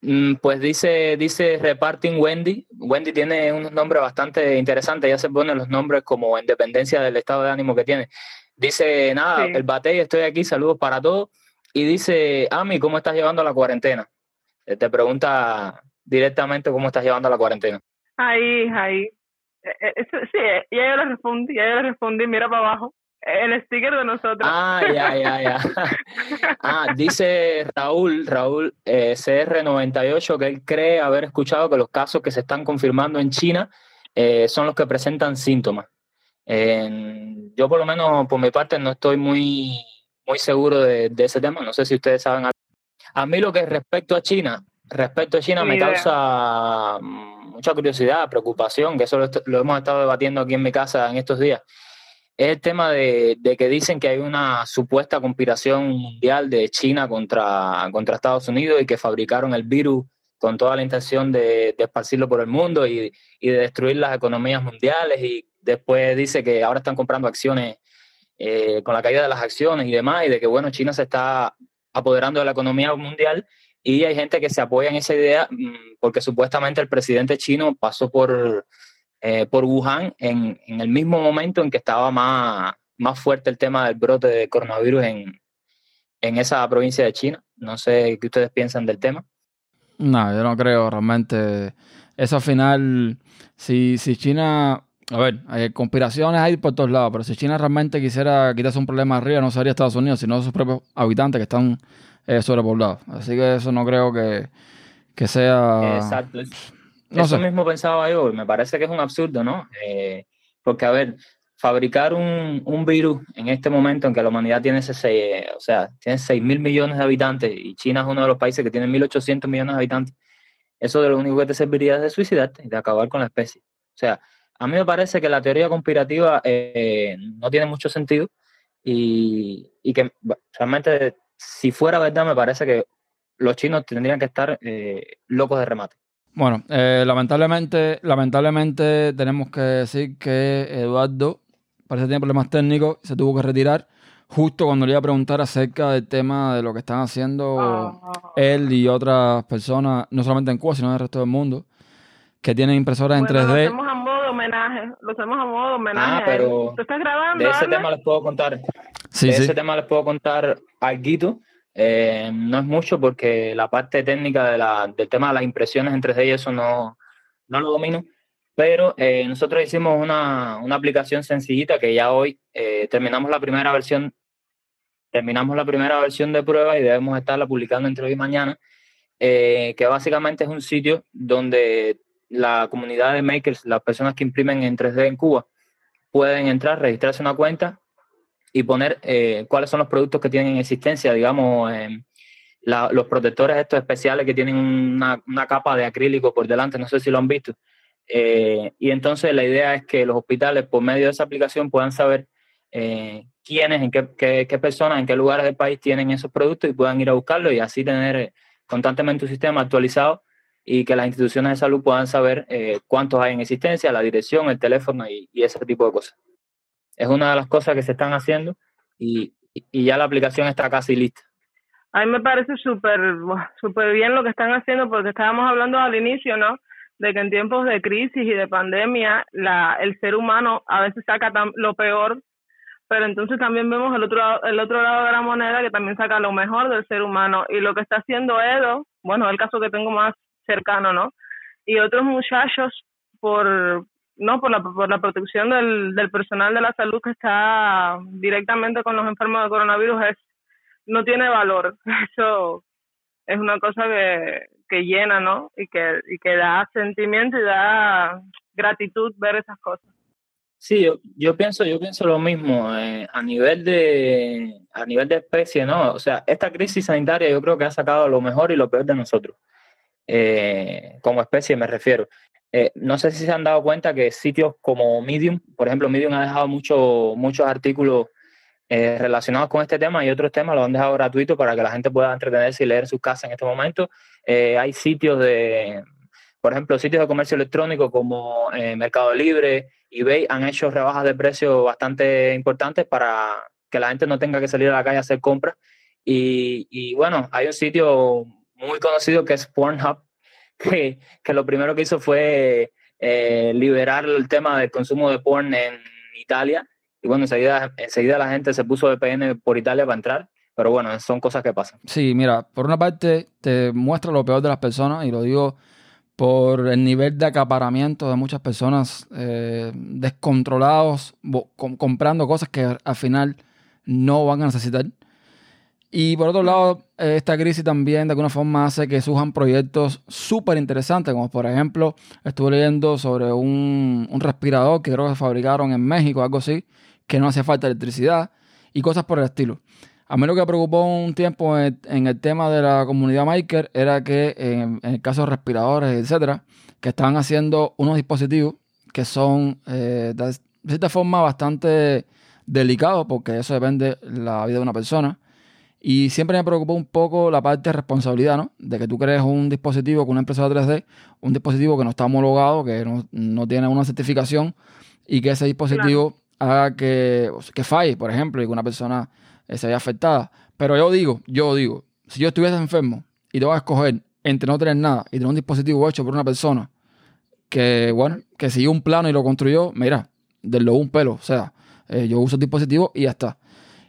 Mm, Pues dice, dice Reparting Wendy. Wendy tiene un nombre bastante interesante, ya se ponen los nombres como en dependencia del estado de ánimo que tiene. Dice, nada, Sí. el bate, estoy aquí, saludos para todos. Y dice, Ami, ¿cómo estás llevando la cuarentena? Eh, Te pregunta directamente cómo estás llevando la cuarentena. Ahí, ahí. Eh, sí, ya yo le respondí, ya yo le respondí, mira para abajo. El sticker de nosotros. Ah, ya, ya, ya. Ah, dice Raúl, Raúl eh, CR98, que él cree haber escuchado que los casos que se están confirmando en China eh, son los que presentan síntomas. Yo por lo menos por mi parte no estoy muy, muy seguro de, de ese tema. No sé si ustedes saben algo. A mí lo que respecto a China, respecto a China me idea. causa mm, mucha curiosidad, preocupación, que eso lo, lo hemos estado debatiendo aquí en mi casa en estos días es el tema de, de que dicen que hay una supuesta conspiración mundial de China contra, contra Estados Unidos y que fabricaron el virus con toda la intención de, de esparcirlo por el mundo y, y de destruir las economías mundiales. Y después dice que ahora están comprando acciones eh, con la caída de las acciones y demás y de que bueno, China se está apoderando de la economía mundial. Y hay gente que se apoya en esa idea mm, porque supuestamente el presidente chino pasó por, eh, por Wuhan en, en el mismo momento en que estaba más, más fuerte el tema del brote de coronavirus en, en esa provincia de China. No sé qué ustedes piensan del tema. No, yo no creo realmente. Eso al final, si, si China, a ver, hay conspiraciones hay por todos lados, pero si China realmente quisiera quitarse un problema arriba, no sería Estados Unidos, sino sus propios habitantes que están eh, sobrepoblados. Así que eso no creo que, que sea... Exacto. No Eso sé. mismo pensaba yo, y me parece que es un absurdo, ¿no? Eh, porque, a ver, fabricar un, un virus en este momento en que la humanidad tiene ese, se- o sea, tiene 6 mil millones de habitantes y China es uno de los países que tiene 1.800 millones de habitantes, eso de lo único que te serviría es de suicidarte, de acabar con la especie. O sea, a mí me parece que la teoría conspirativa eh, no tiene mucho sentido y, y que bueno, realmente, si fuera verdad, me parece que los chinos tendrían que estar eh, locos de remate. Bueno, eh, lamentablemente, lamentablemente tenemos que decir que Eduardo parece que tiene problemas técnicos, se tuvo que retirar justo cuando le iba a preguntar acerca del tema de lo que están haciendo Ah, él y otras personas, no solamente en Cuba, sino en el resto del mundo, que tienen impresoras en bueno, lo 3D. hacemos a modo de homenaje. Lo hacemos a modo de homenaje. Ah, pero ¿Tú estás grabando? De ese tema les puedo contar. Sí, de sí. ese tema les puedo contar algo. Eh, no es mucho porque la parte técnica del tema de las impresiones en 3D y eso no, no lo domino. Pero eh, nosotros hicimos una, una aplicación sencillita que ya hoy eh, terminamos la primera versión. Terminamos la primera versión de prueba y debemos estarla publicando entre hoy y mañana. que básicamente es un sitio donde la comunidad de makers, las personas que imprimen en 3D en Cuba, pueden entrar, registrarse una cuenta y poner eh, cuáles son los productos que tienen en existencia, digamos, eh, los protectores estos especiales que tienen una, una capa de acrílico por delante, no sé si lo han visto. Eh, y entonces la idea es que los hospitales, por medio de esa aplicación, puedan saber quiénes, en qué, qué, qué personas, en qué lugares del país tienen esos productos y puedan ir a buscarlos y así tener constantemente un sistema actualizado y que las instituciones de salud puedan saber cuántos hay en existencia, la dirección, el teléfono y ese tipo de cosas. Es una de las cosas que se están haciendo y, y ya la aplicación está casi lista. A mí me parece súper súper bien lo que están haciendo porque estábamos hablando al inicio, ¿no? De que en tiempos de crisis y de pandemia la, el ser humano a veces saca lo peor, pero entonces también vemos el otro, el otro lado de la moneda que también saca lo mejor del ser humano. Y lo que está haciendo Edo, bueno, es el caso que tengo más cercano, ¿no? Y otros muchachos por, no por la, por la protección del, del personal de la salud que está directamente con los enfermos de coronavirus es no tiene valor. Eso es una cosa que, que llena, ¿no? Y que, y que da sentimiento y da gratitud ver esas cosas. Sí, yo, yo pienso, yo pienso lo mismo eh, a nivel de a nivel de especie, ¿no? O sea, esta crisis sanitaria yo creo que ha sacado lo mejor y lo peor de nosotros, eh, como especie me refiero. Eh, no sé si se han dado cuenta que sitios como Medium, por ejemplo, Medium ha dejado mucho, muchos artículos relacionados con este tema y otros temas los han dejado gratuitos para que la gente pueda entretenerse y leer en sus casas en este momento. hay sitios de, por ejemplo, sitios de comercio electrónico como Mercado Libre, eBay han hecho rebajas de precio bastante importantes para que la gente no tenga que salir a la calle a hacer compras. Y, y bueno, hay un sitio muy conocido que es Pornhub, que, que lo primero que hizo fue eh, liberar el tema del consumo de porn en Italia. Y bueno, enseguida, enseguida la gente se puso VPN por Italia para entrar. Pero bueno, son cosas que pasan. Sí, mira, por una parte te muestra lo peor de las personas y lo digo por el nivel de acaparamiento de muchas personas eh, descontrolados, comprando cosas que al final no van a necesitar. Y por otro lado, esta crisis también de alguna forma hace que surjan proyectos súper interesantes, como por ejemplo, estuve leyendo sobre un, un, respirador que creo que fabricaron en México, algo así, que no hacía falta electricidad y cosas por el estilo. A mí lo que preocupó un tiempo en, el tema de la comunidad maker era que en, el caso de respiradores, etcétera, que estaban haciendo unos dispositivos que son eh, de cierta forma bastante delicados porque eso depende de la vida de una persona. Y siempre me preocupó un poco la parte de responsabilidad, ¿no? De que tú crees un dispositivo con una impresora 3D, un dispositivo que no está homologado, que no, tiene una certificación y que ese dispositivo haga que, que falle, por ejemplo, y que una persona se vea afectada. Pero yo digo, yo digo, si yo estuviese enfermo y te vas a escoger entre no tener nada y tener un dispositivo hecho por una persona que, bueno, que siguió un plano y lo construyó, mira, de lo un pelo. O sea, eh, yo uso el dispositivo y ya está.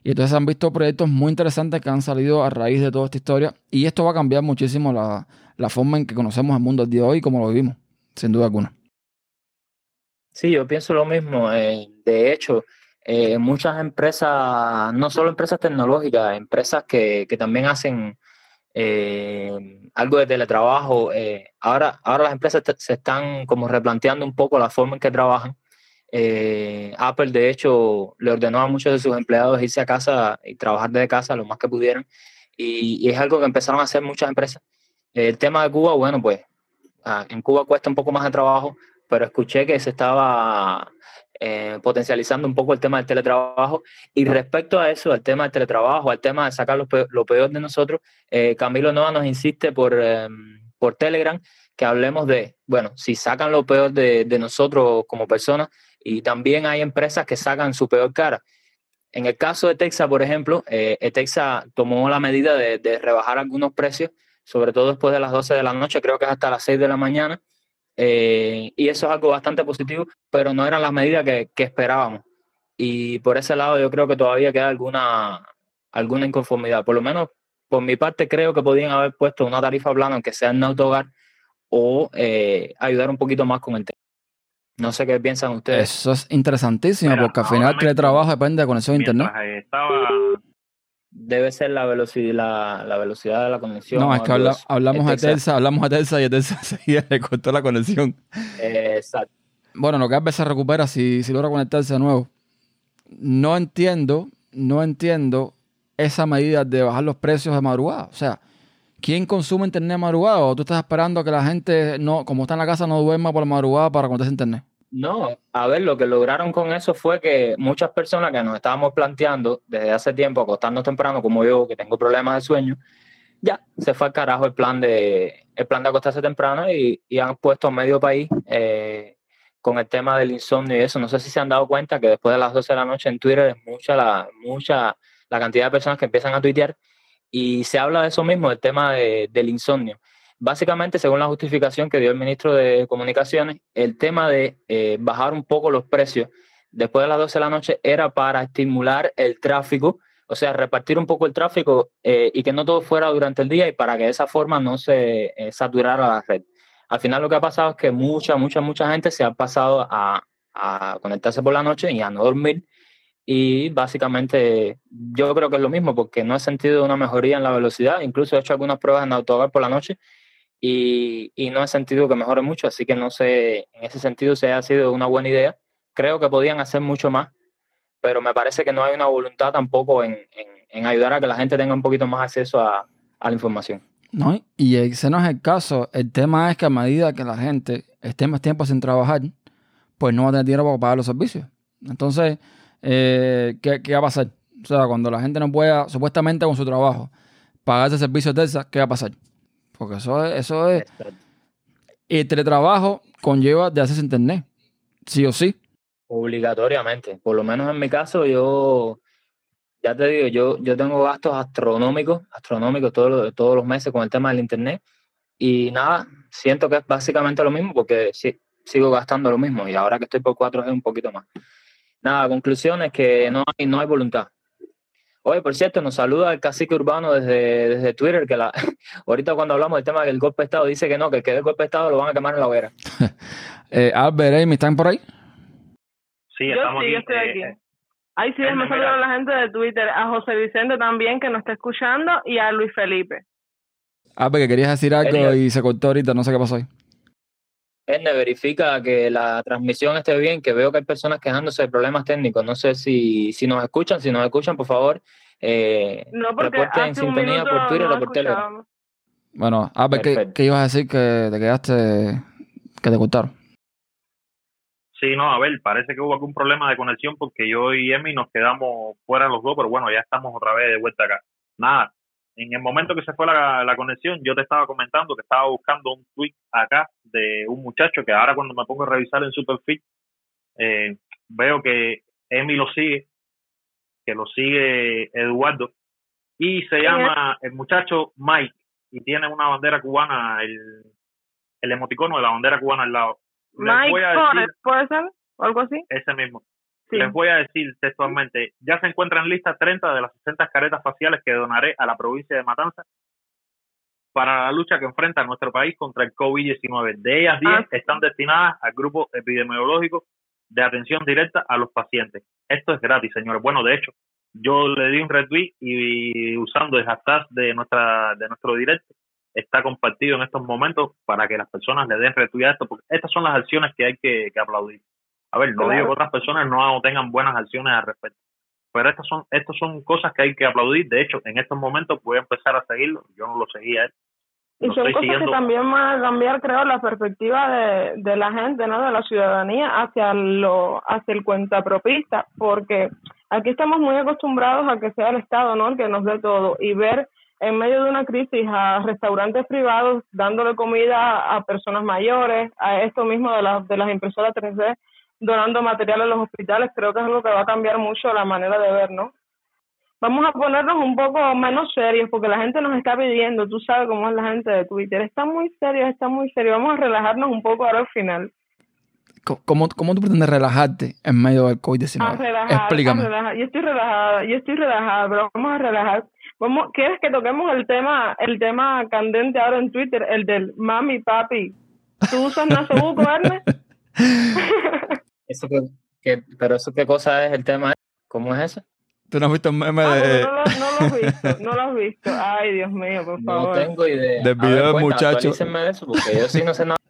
Y entonces han visto proyectos muy interesantes que han salido a raíz de toda esta historia. Y esto va a cambiar muchísimo la, la forma en que conocemos el mundo día de hoy y como lo vivimos, sin duda alguna. Sí, yo pienso lo mismo. Eh, de hecho, eh, muchas empresas, no solo empresas tecnológicas, empresas que, también hacen eh, algo de teletrabajo. Ahora, ahora las empresas se están como replanteando un poco la forma en que trabajan. Apple, de hecho, le ordenó a muchos de sus empleados irse a casa y trabajar desde casa lo más que pudieran. Y, y es algo que empezaron a hacer muchas empresas. El tema de Cuba, bueno, pues ah, en Cuba cuesta un poco más de trabajo, pero escuché que se estaba eh, potencializando un poco el tema del teletrabajo. Y respecto a eso, al tema del teletrabajo, al tema de sacar lo peor, de nosotros, eh, Camilo Nova nos insiste por, em, por Telegram que hablemos de, bueno, si sacan lo peor de, nosotros como personas, y también hay empresas que sacan su peor cara. En el caso de Texas, por ejemplo, eh, Texas tomó la medida de, rebajar algunos precios, sobre todo después de las 12 de la noche, creo que es hasta las 6 de la mañana, eh, y eso es algo bastante positivo, pero no eran las medidas que, que, esperábamos. Y por ese lado yo creo que todavía queda alguna, alguna inconformidad. Por lo menos por mi parte creo que podían haber puesto una tarifa plana, aunque sea en autogar, o eh, ayudar un poquito más con el tema. No sé qué piensan ustedes. Eso es interesantísimo, porque al final el trabajo depende de conexión a internet. Estaba debe ser la velocidad, la, velocidad de la conexión. No, es que hablamos de Telsa, hablamos de Telsa y Telsa seguía le cortó la conexión. exacto. Bueno, lo que a veces se recupera si, si logra conectarse de nuevo. No entiendo, no entiendo esa medida de bajar los precios de madrugada. O sea, ¿quién consume internet madrugada? ¿O tú estás esperando a que la gente, no, como está en la casa, no duerma por la madrugada para conectarse internet? No, a ver, lo que lograron con eso fue que muchas personas que nos estábamos planteando desde hace tiempo acostarnos temprano, como yo, que tengo problemas de sueño, ya se fue al carajo el plan de, el plan de acostarse temprano y, han puesto medio país eh, con el tema del insomnio y eso. No sé si se han dado cuenta que después de las 12 de la noche en Twitter es mucha la, mucha la cantidad de personas que empiezan a tuitear y se habla de eso mismo, del tema del insomnio. Básicamente, según la justificación que dio el ministro de Comunicaciones, el tema de eh, bajar un poco los precios después de las 12 de la noche era para estimular el tráfico, o sea, repartir un poco el tráfico eh, y que no todo fuera durante el día y para que de esa forma no se eh, saturara la red. Al final lo que ha pasado es que mucha, mucha, mucha gente se ha pasado a, a conectarse por la noche y a no dormir. Y básicamente yo creo que es lo mismo porque no he sentido una mejoría en la velocidad. Incluso he hecho algunas pruebas en autogar por la noche y, no he sentido que mejore mucho, así que no sé, en ese sentido si ha sido una buena idea. Creo que podían hacer mucho más, pero me parece que no hay una voluntad tampoco en, en, en ayudar a que la gente tenga un poquito más acceso a, a la información. No, y ese no es el caso. El tema es que a medida que la gente esté más tiempo sin trabajar, pues no va a tener dinero para pagar los servicios. Entonces, eh, ¿qué, ¿qué va a pasar? O sea, cuando la gente no pueda, supuestamente con su trabajo, pagarse servicios de esas, ¿qué va a pasar? Porque eso es, eso es. El teletrabajo conlleva de hacerse internet. Sí o sí. Obligatoriamente. Por lo menos en mi caso, yo, ya te digo, yo, yo tengo gastos astronómicos, astronómicos todos los, todos los meses con el tema del internet. Y nada, siento que es básicamente lo mismo porque sí, sigo gastando lo mismo. Y ahora que estoy por 4G un poquito más. Nada, conclusión es que no hay, no hay voluntad. Oye, por cierto, nos saluda el cacique urbano desde, desde Twitter, que la, ahorita cuando hablamos del tema del golpe de Estado, dice que no, que el que dé golpe de Estado lo van a quemar en la hoguera. Eh, Albert, Amy, ¿están por ahí? Sí, Yo estamos sí, aquí. yo estoy eh, aquí. eh, Ay, sí, déjame saludar a la gente de Twitter, a José Vicente también, que nos está escuchando, y a Luis Felipe. Albert, que querías decir algo y se cortó ahorita, no sé qué pasó ahí. Erne, verifica que la transmisión esté bien, que veo que hay personas quejándose de problemas técnicos. No sé si, si nos escuchan, si nos escuchan, por favor, eh, No, porque reporten en sintonía por Twitter no o por Telegram. Bueno, Albert, ¿qué, Perfecto. qué ibas a decir que te quedaste, que te cortaron? Sí, no, a ver, parece que hubo algún problema de conexión porque yo y Emi nos quedamos fuera los dos, pero bueno, ya estamos otra vez de vuelta acá. Nada, en el momento que se fue la, la conexión, yo te estaba comentando que estaba buscando un tweet acá de un muchacho que ahora cuando me pongo a revisar en su perfil, eh, veo que Emi lo sigue, que lo sigue Eduardo, y se llama el muchacho Mike, y tiene una bandera cubana, el, el emoticono de la bandera cubana al lado. Les Mike voy a Connor, decir ¿puede ser? ¿O algo así? ese mismo. Sí. Les voy a decir textualmente, ya se encuentran listas 30 de las 60 caretas faciales que donaré a la provincia de Matanzas para la lucha que enfrenta nuestro país contra el COVID-19. De ellas, 10 Ah, sí. están destinadas al grupo epidemiológico de atención directa a los pacientes. Esto es gratis, señores. Bueno, de hecho, yo le di un retweet y usando el hashtag de nuestra de nuestro directo está compartido en estos momentos para que las personas le den retweet a esto, porque estas son las acciones que hay que, que aplaudir. A ver, no Claro. digo que otras personas no tengan buenas acciones al respecto, pero estas son estas son cosas que hay que aplaudir. De hecho, en estos momentos voy a empezar a seguirlo. Yo no lo seguía él. Y Lo son cosas siguiendo. que también van a cambiar, creo, la perspectiva de, de la gente, ¿no? De la ciudadanía hacia lo hacia el cuentapropista, porque aquí estamos muy acostumbrados a que sea el Estado, ¿no? El que nos dé todo y ver en medio de una crisis a restaurantes privados dándole comida a personas mayores, a esto mismo de, las de las impresoras 3D, donando material a los hospitales, creo que es algo que va a cambiar mucho la manera de ver, ¿no? Vamos a ponernos un poco menos serios porque la gente nos está pidiendo, tú sabes cómo es la gente de Twitter, está muy serio, está muy serio, vamos a relajarnos un poco ahora al final. ¿Cómo, cómo tú pretendes relajarte en medio del A COVID-19? relajar, Explícame. a relajar. Yo estoy relajada, yo estoy relajada, pero vamos a relajar. Vamos, ¿quieres que toquemos el tema, el tema candente ahora en Twitter, el del mami papi? ¿Tú usas Nasobuco, Ernest? Eso que, que- pero eso qué cosa es el tema, ¿cómo es eso? ¿Tú no has visto el meme Ah, de, no, lo, no lo has visto, no lo has visto. Ay, Dios mío, por No favor. tengo idea. Del video del muchacho. de eso porque yo sí no sé nada.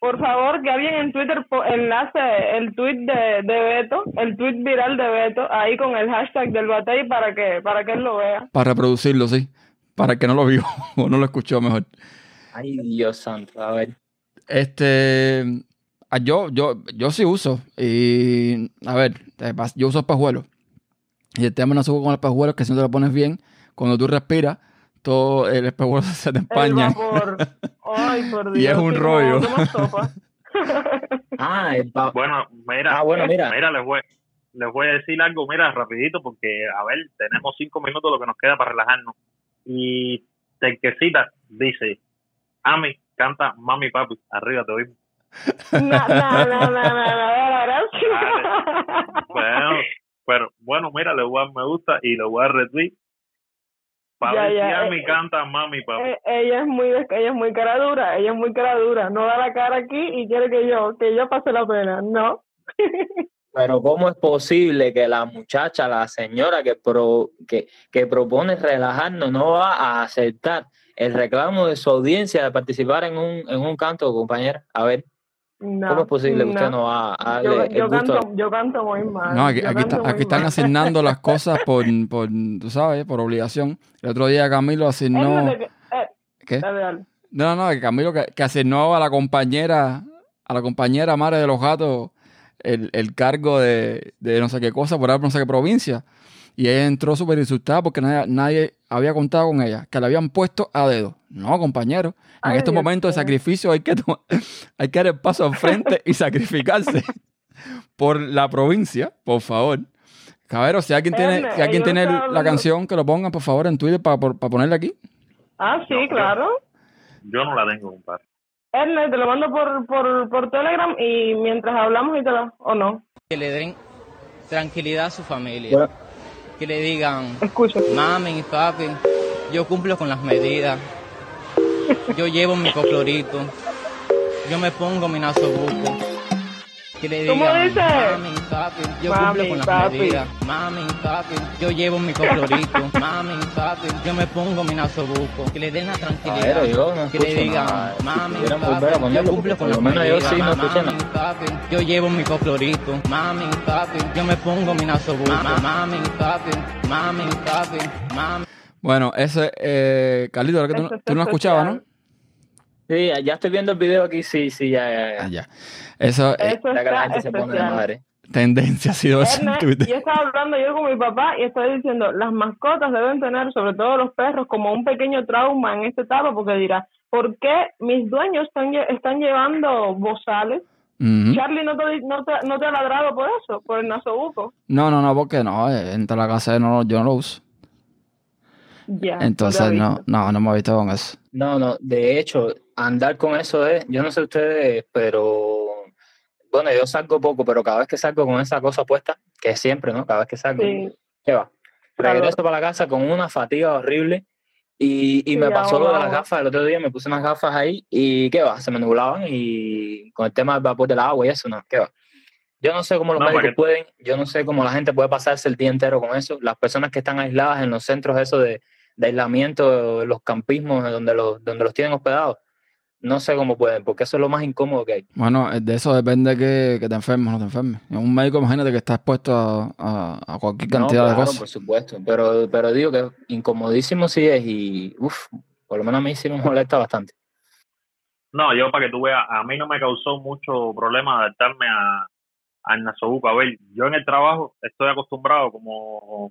Por favor, que alguien en Twitter enlace el tweet de, de Beto, el tweet viral de Beto, ahí con el hashtag del Batey para que, para que él lo vea. para reproducirlo, sí? Para el que no lo vio o no lo escuchó mejor. Ay, Dios santo, a ver. Este, yo, yo, yo sí uso. Y, a ver, eh, yo uso espejuelos. Y el tema no subo con el espejuelo es que si no te lo pones bien, cuando tú respiras, todo el espejuelo se te El empaña. vapor. Ay, por Dios. Y es un rollo. Ah, el Bueno, mira, Ah, bueno, mira. les voy, les voy a decir algo, mira, rapidito, porque, a ver, tenemos cinco minutos lo que nos queda para relajarnos. Y Tequecita dice, Ami, canta Mami Papi, arriba te oímos. No, no, no, no, no. Bueno, pero, bueno, mira, le voy a me gusta y le voy a retweet. Para Ya, ver ya, si Ami eh, canta Mami Papi. Eh, ella es muy ella es muy cara dura, ella es muy cara dura, no da la cara aquí y quiere que yo, que yo pase la pena, no. Pero ¿cómo es posible que la muchacha, la señora que, pro, que, que propone relajarnos no va a aceptar el reclamo de su audiencia de participar en un, en un canto, compañera? A ver, No, ¿cómo es posible que usted no. no va a Yo, darle el yo gusto? canto, yo canto muy mal. No, aquí, aquí, canto está- muy aquí están mal. asignando las cosas por, por, tú sabes, por obligación. El otro día Camilo asignó... Que- eh, ¿Qué? dale, dale. No, no, que Camilo que, que asignó a la compañera, a la compañera madre de los gatos, el, el cargo de, de no sé qué cosa, por ahí, no sé qué provincia. Y ella entró súper insultada porque nadie, nadie había contado con ella, que le habían puesto a dedo. No, compañero. En Ay, estos Dios momentos de sacrificio hay que, to- hay que dar el paso al frente y sacrificarse por la provincia, por favor. Cabero, si alguien tiene, si alguien tiene la hablando- canción, que lo pongan, por favor, en Twitter para, para ponerla aquí. Ah, sí, No, claro. Yo no la tengo, compadre. Ernest, te lo mando por, por, por Telegram y mientras hablamos y te lo... ¿O no? que le den tranquilidad a su familia. Bueno. Que le digan, Escucha. mami y papi, yo cumplo con las medidas. Yo llevo mi coclorito. Yo me pongo mi nasobuco. Que le ¿Cómo digan, dice? mami papi, yo Mami cumplo con las papi. medidas. Mami papi, yo llevo mi coclorito. mami papi, yo me pongo mi nasobuco. Que le den la tranquilidad. Yo no que le digan, nada. Si mami, pudieran papi, ponerlo, yo cumplo con las menos yo medidas. sí no escuché Mami, papi, yo llevo mi coclorito. Mami, papi, yo me pongo mi nasobuco. Mami, papi, mami, papi, mami. Bueno, ese, eh, Carlito, ahora que tú, tú no escuchabas, ¿no? Sí, ya estoy viendo el video aquí, sí, sí, ya, ya, ya. Ah, ya. Eso, eh, que la gente se pone de madre. tendencia ha sido eso en Twitter. yo estaba hablando yo con mi papá y estoy diciendo, las mascotas deben tener, sobre todo los perros, como un pequeño trauma en esta etapa porque dirá, ¿por qué mis dueños están, están llevando bozales? Charlie no te, no, te, no te ha ladrado por eso, por el nasobuco. No, no, no, porque no, eh, entra a la casa no, yo no lo uso. Ya. Entonces, ha no, no, no me he visto con eso. No, no, de hecho, andar con eso es, yo no sé ustedes, pero bueno, yo salgo poco, pero cada vez que salgo con esa cosa puesta, que es siempre, ¿no? Cada vez que salgo, Sí. ¿qué va? Regreso para la casa con una fatiga horrible y, y Sí, me pasó lo de las gafas el otro día, me puse unas gafas ahí y ¿qué va? Se me nublaban y con el tema del vapor del agua y eso, no, ¿qué va? Yo no sé cómo los No, médicos porque- pueden, yo no sé cómo la gente puede pasarse el día entero con eso. Las personas que están aisladas en los centros esos de, de aislamiento, los campismos donde los, donde los tienen hospedados, no sé cómo pueden, porque eso es lo más incómodo que hay. Bueno, eh, de eso depende que, que te enfermes o no te enfermes. Un médico, imagínate que está expuesto a, a- a cualquier No, cantidad de claro, cosas. por supuesto, pero, pero digo que incomodísimo sí es y, uff, por lo menos a mí sí me molesta bastante. No, yo para que tú veas, a mí no me causó mucho problema adaptarme a, al nasobuco. A ver, yo en el trabajo estoy acostumbrado como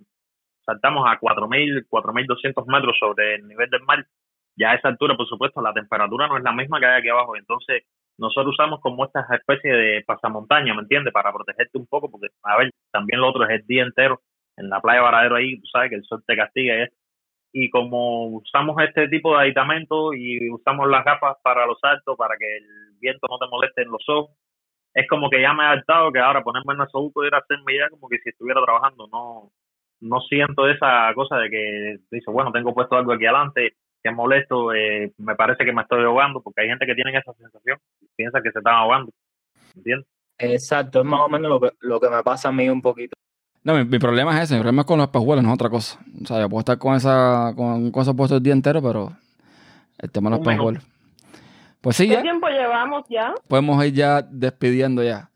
saltamos a 4.000, 4.200 metros sobre el nivel del mar. Ya a esa altura, por supuesto, la temperatura no es la misma que hay aquí abajo. Entonces, nosotros usamos como esta especie de pasamontaña, ¿me entiendes? Para protegerte un poco, porque, a ver, también lo otro es el día entero en la playa Varadero ahí, tú sabes que el sol te castiga y eso y como usamos este tipo de aditamento y usamos las gafas para los saltos para que el viento no te moleste en los ojos, es como que ya me he adaptado que ahora ponerme en nasobuco era hacerme ya como que si estuviera trabajando, no no siento esa cosa de que dice, bueno, tengo puesto algo aquí adelante, que es molesto, eh, me parece que me estoy ahogando, porque hay gente que tiene esa sensación, piensa que se están ahogando, ¿entiendes? Exacto, es más o menos lo que, lo que me pasa a mí un poquito. No, mi, mi problema es ese. Mi problema es con los espejuelos, no es otra cosa. O sea, yo puedo estar con esa con cosas puestas el día entero, pero el tema de los espejuelos. Pues sí, ¿Qué ya tiempo llevamos ya? podemos ir ya despidiendo ya.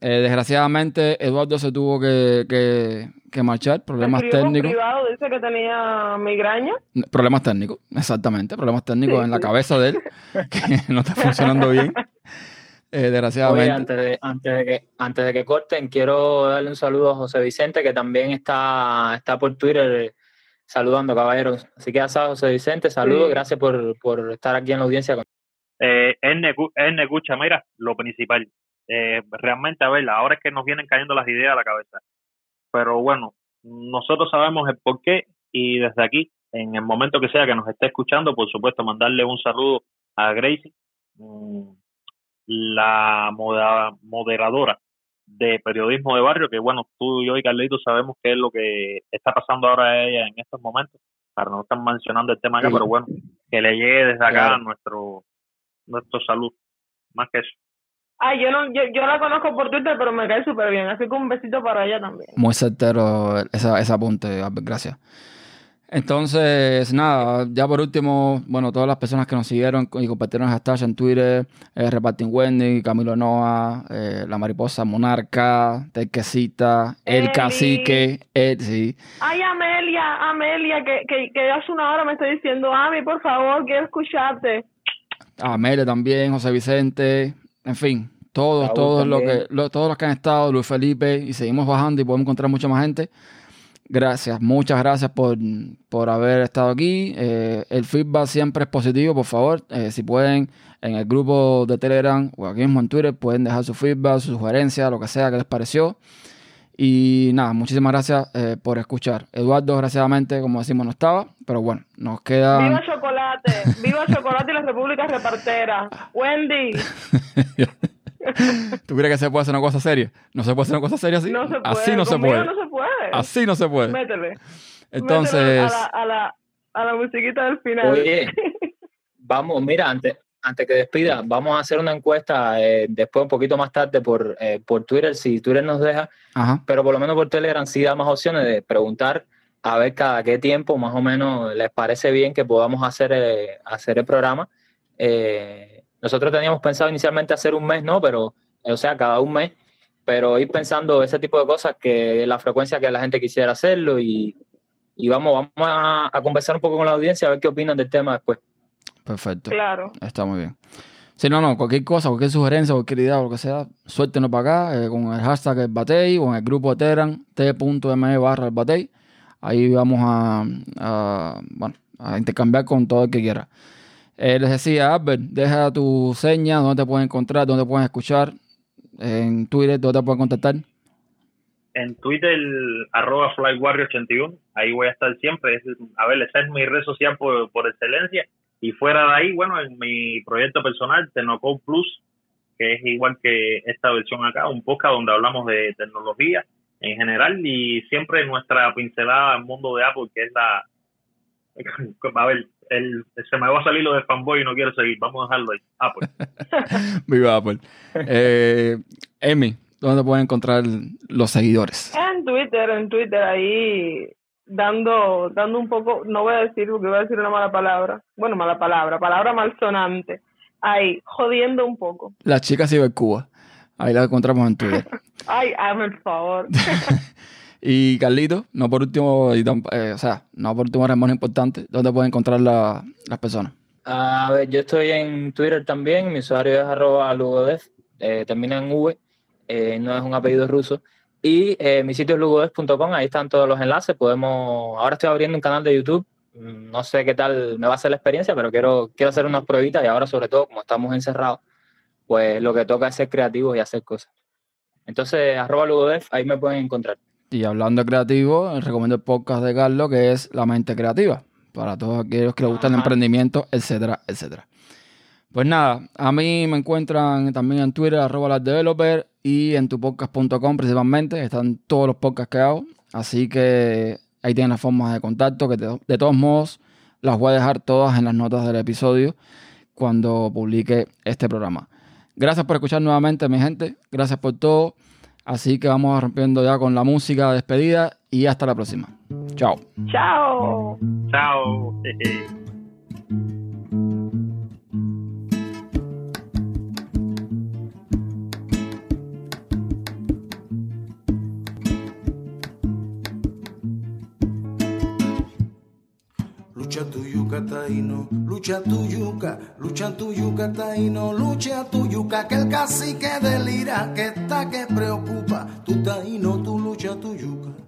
Eh, desgraciadamente, Eduardo se tuvo que, que, que marchar, problemas técnicos. privado, dice que tenía migraña. Problemas técnicos, exactamente. Problemas técnicos Sí, en la cabeza de él, que no está funcionando bien. Eh, Oye, desgraciadamente. antes de, antes, de que, antes de que corten, quiero darle un saludo a José Vicente, que también está, está por Twitter saludando, caballeros. Así que ya sabes, José Vicente, saludos, Sí. gracias por, por estar aquí en la audiencia. con- Eh, Erne, escucha, mira, lo principal. Eh, realmente, a ver, ahora es que nos vienen cayendo las ideas a la cabeza. Pero bueno, nosotros sabemos el por qué y desde aquí, en el momento que sea que nos esté escuchando, por supuesto, mandarle un saludo a Gracie, mm, la moda- moderadora de periodismo de barrio, que bueno, tú y yo y Carlitos sabemos qué es lo que está pasando ahora a ella en estos momentos, para no estar mencionando el tema acá, Sí. pero bueno, que le llegue desde acá Claro. nuestro nuestro salud, más que eso. Ay, yo, no, yo, yo la conozco por Twitter, pero me cae súper bien. Así que un besito para ella también. Muy certero esa, ese apunte, Albert, gracias. Entonces, nada, ya por último, bueno, todas las personas que nos siguieron y compartieron hashtag en Twitter, eh, Reparting Wendy, Camilo Noa, eh, La Mariposa Monarca, Tequecita, El. Cacique, Ed, sí. Ay, Amelia, Amelia, que, que, que hace una hora me está diciendo, Ami, por favor, quiero escucharte. Amelia también, José Vicente, en fin, todos, Raúl todos los que, lo- todos los que han estado, Luis Felipe, y seguimos bajando y podemos encontrar mucha más gente. Gracias, muchas gracias por, por haber estado aquí. Eh, el feedback siempre es positivo, por favor. Eh, si pueden, en el grupo de Telegram o aquí mismo en Twitter, pueden dejar su feedback, su sugerencia, lo que sea que les pareció. Y nada, muchísimas gracias eh, por escuchar. Eduardo, desgraciadamente, como decimos, no estaba, pero bueno, nos quedan... ¡Viva Chocolate! ¡Viva Chocolate y la República Repartera! ¡Wendy! ¿Tú crees que se puede hacer una cosa seria? ¿No se puede hacer una cosa seria así? No se puede. Así no se conmigo puede. no se puede. Así no se puede. Métele. Entonces, Métele a la, a la, a la musiquita del final. Oye, vamos, mira, antes, antes que despida, vamos a hacer una encuesta eh, después, un poquito más tarde, por, eh, por Twitter, si Twitter nos deja, ajá. pero por lo menos por Telegram sí da más opciones de preguntar a ver cada qué tiempo más o menos les parece bien que podamos hacer, eh, hacer el programa. Eh, nosotros teníamos pensado inicialmente hacer un mes, ¿no? Pero, o sea, cada un mes, pero ir pensando ese tipo de cosas, que la frecuencia que la gente quisiera hacerlo y, y vamos, vamos a, a conversar un poco con la audiencia a ver qué opinan del tema después. Perfecto. Claro. Está muy bien. Si no, no, cualquier cosa, cualquier sugerencia, cualquier idea o lo que sea, suéltenos para acá eh, con el hashtag el batey o en el grupo de Telegram t.me barra el batey. Ahí vamos a, a, bueno, a intercambiar con todo el que quiera. Eh, les decía, Albert, deja tu seña, dónde te pueden encontrar, dónde pueden escuchar, en Twitter, dónde te pueden contactar. En Twitter, arroba FlyWarrior81, ahí voy a estar siempre. Es- a ver, esa es mi red social por, por excelencia. Y fuera de ahí, bueno, en mi proyecto personal, Tecnocode Plus, que es igual que esta versión acá, un podcast donde hablamos de tecnología en general y siempre nuestra pincelada al mundo de Apple, que es la... A ver, el, se me va a salir lo de fanboy y no quiero seguir. Vamos a dejarlo ahí. Apple. Viva Apple. Eh, Emi, ¿dónde pueden encontrar los seguidores? En Twitter, en Twitter, ahí dando, dando un poco, no voy a decir porque voy a decir una mala palabra. Bueno, mala palabra, palabra malsonante. Ahí, jodiendo un poco. La chica Cibercuba. Ahí la encontramos en Twitter. Ay, hazme el favor. y Carlito, no por último, y eh, o sea, no por último, menos importante, ¿dónde pueden encontrar la- las personas? A ver, yo estoy en Twitter también, mi usuario es arroba lugodev, eh, termina en V, eh, no es un apellido ruso. Y eh, mi sitio es lugodev.com, ahí están todos los enlaces. Podemos, ahora estoy abriendo un canal de YouTube, mm, no sé qué tal me va a ser la experiencia, pero quiero, quiero hacer unas pruebitas y ahora sobre todo, como estamos encerrados, pues lo que toca es ser creativos y hacer cosas. Entonces, arroba lugodev, ahí me pueden encontrar. Y hablando de creativo, recomiendo el podcast de Carlos, que es La Mente Creativa, para todos aquellos que les gusta el emprendimiento, etcétera, etcétera. Pues nada, a mí me encuentran también en Twitter, arroba las developer, y en tupodcast.com principalmente, están todos los podcasts que hago, así que ahí tienen las formas de contacto, que de, de todos modos las voy a dejar todas en las notas del episodio cuando publique este programa. Gracias por escuchar nuevamente, mi gente, gracias por todo. Así que vamos rompiendo ya con la música de despedida y hasta la próxima. Chao. Chao. Chao. Lucha tu yuca, taíno, lucha tu yuca, lucha tu yuca, taíno, lucha tu yuca, que el cacique delira, que está que preocupa, tu taíno, tu lucha tu yuca.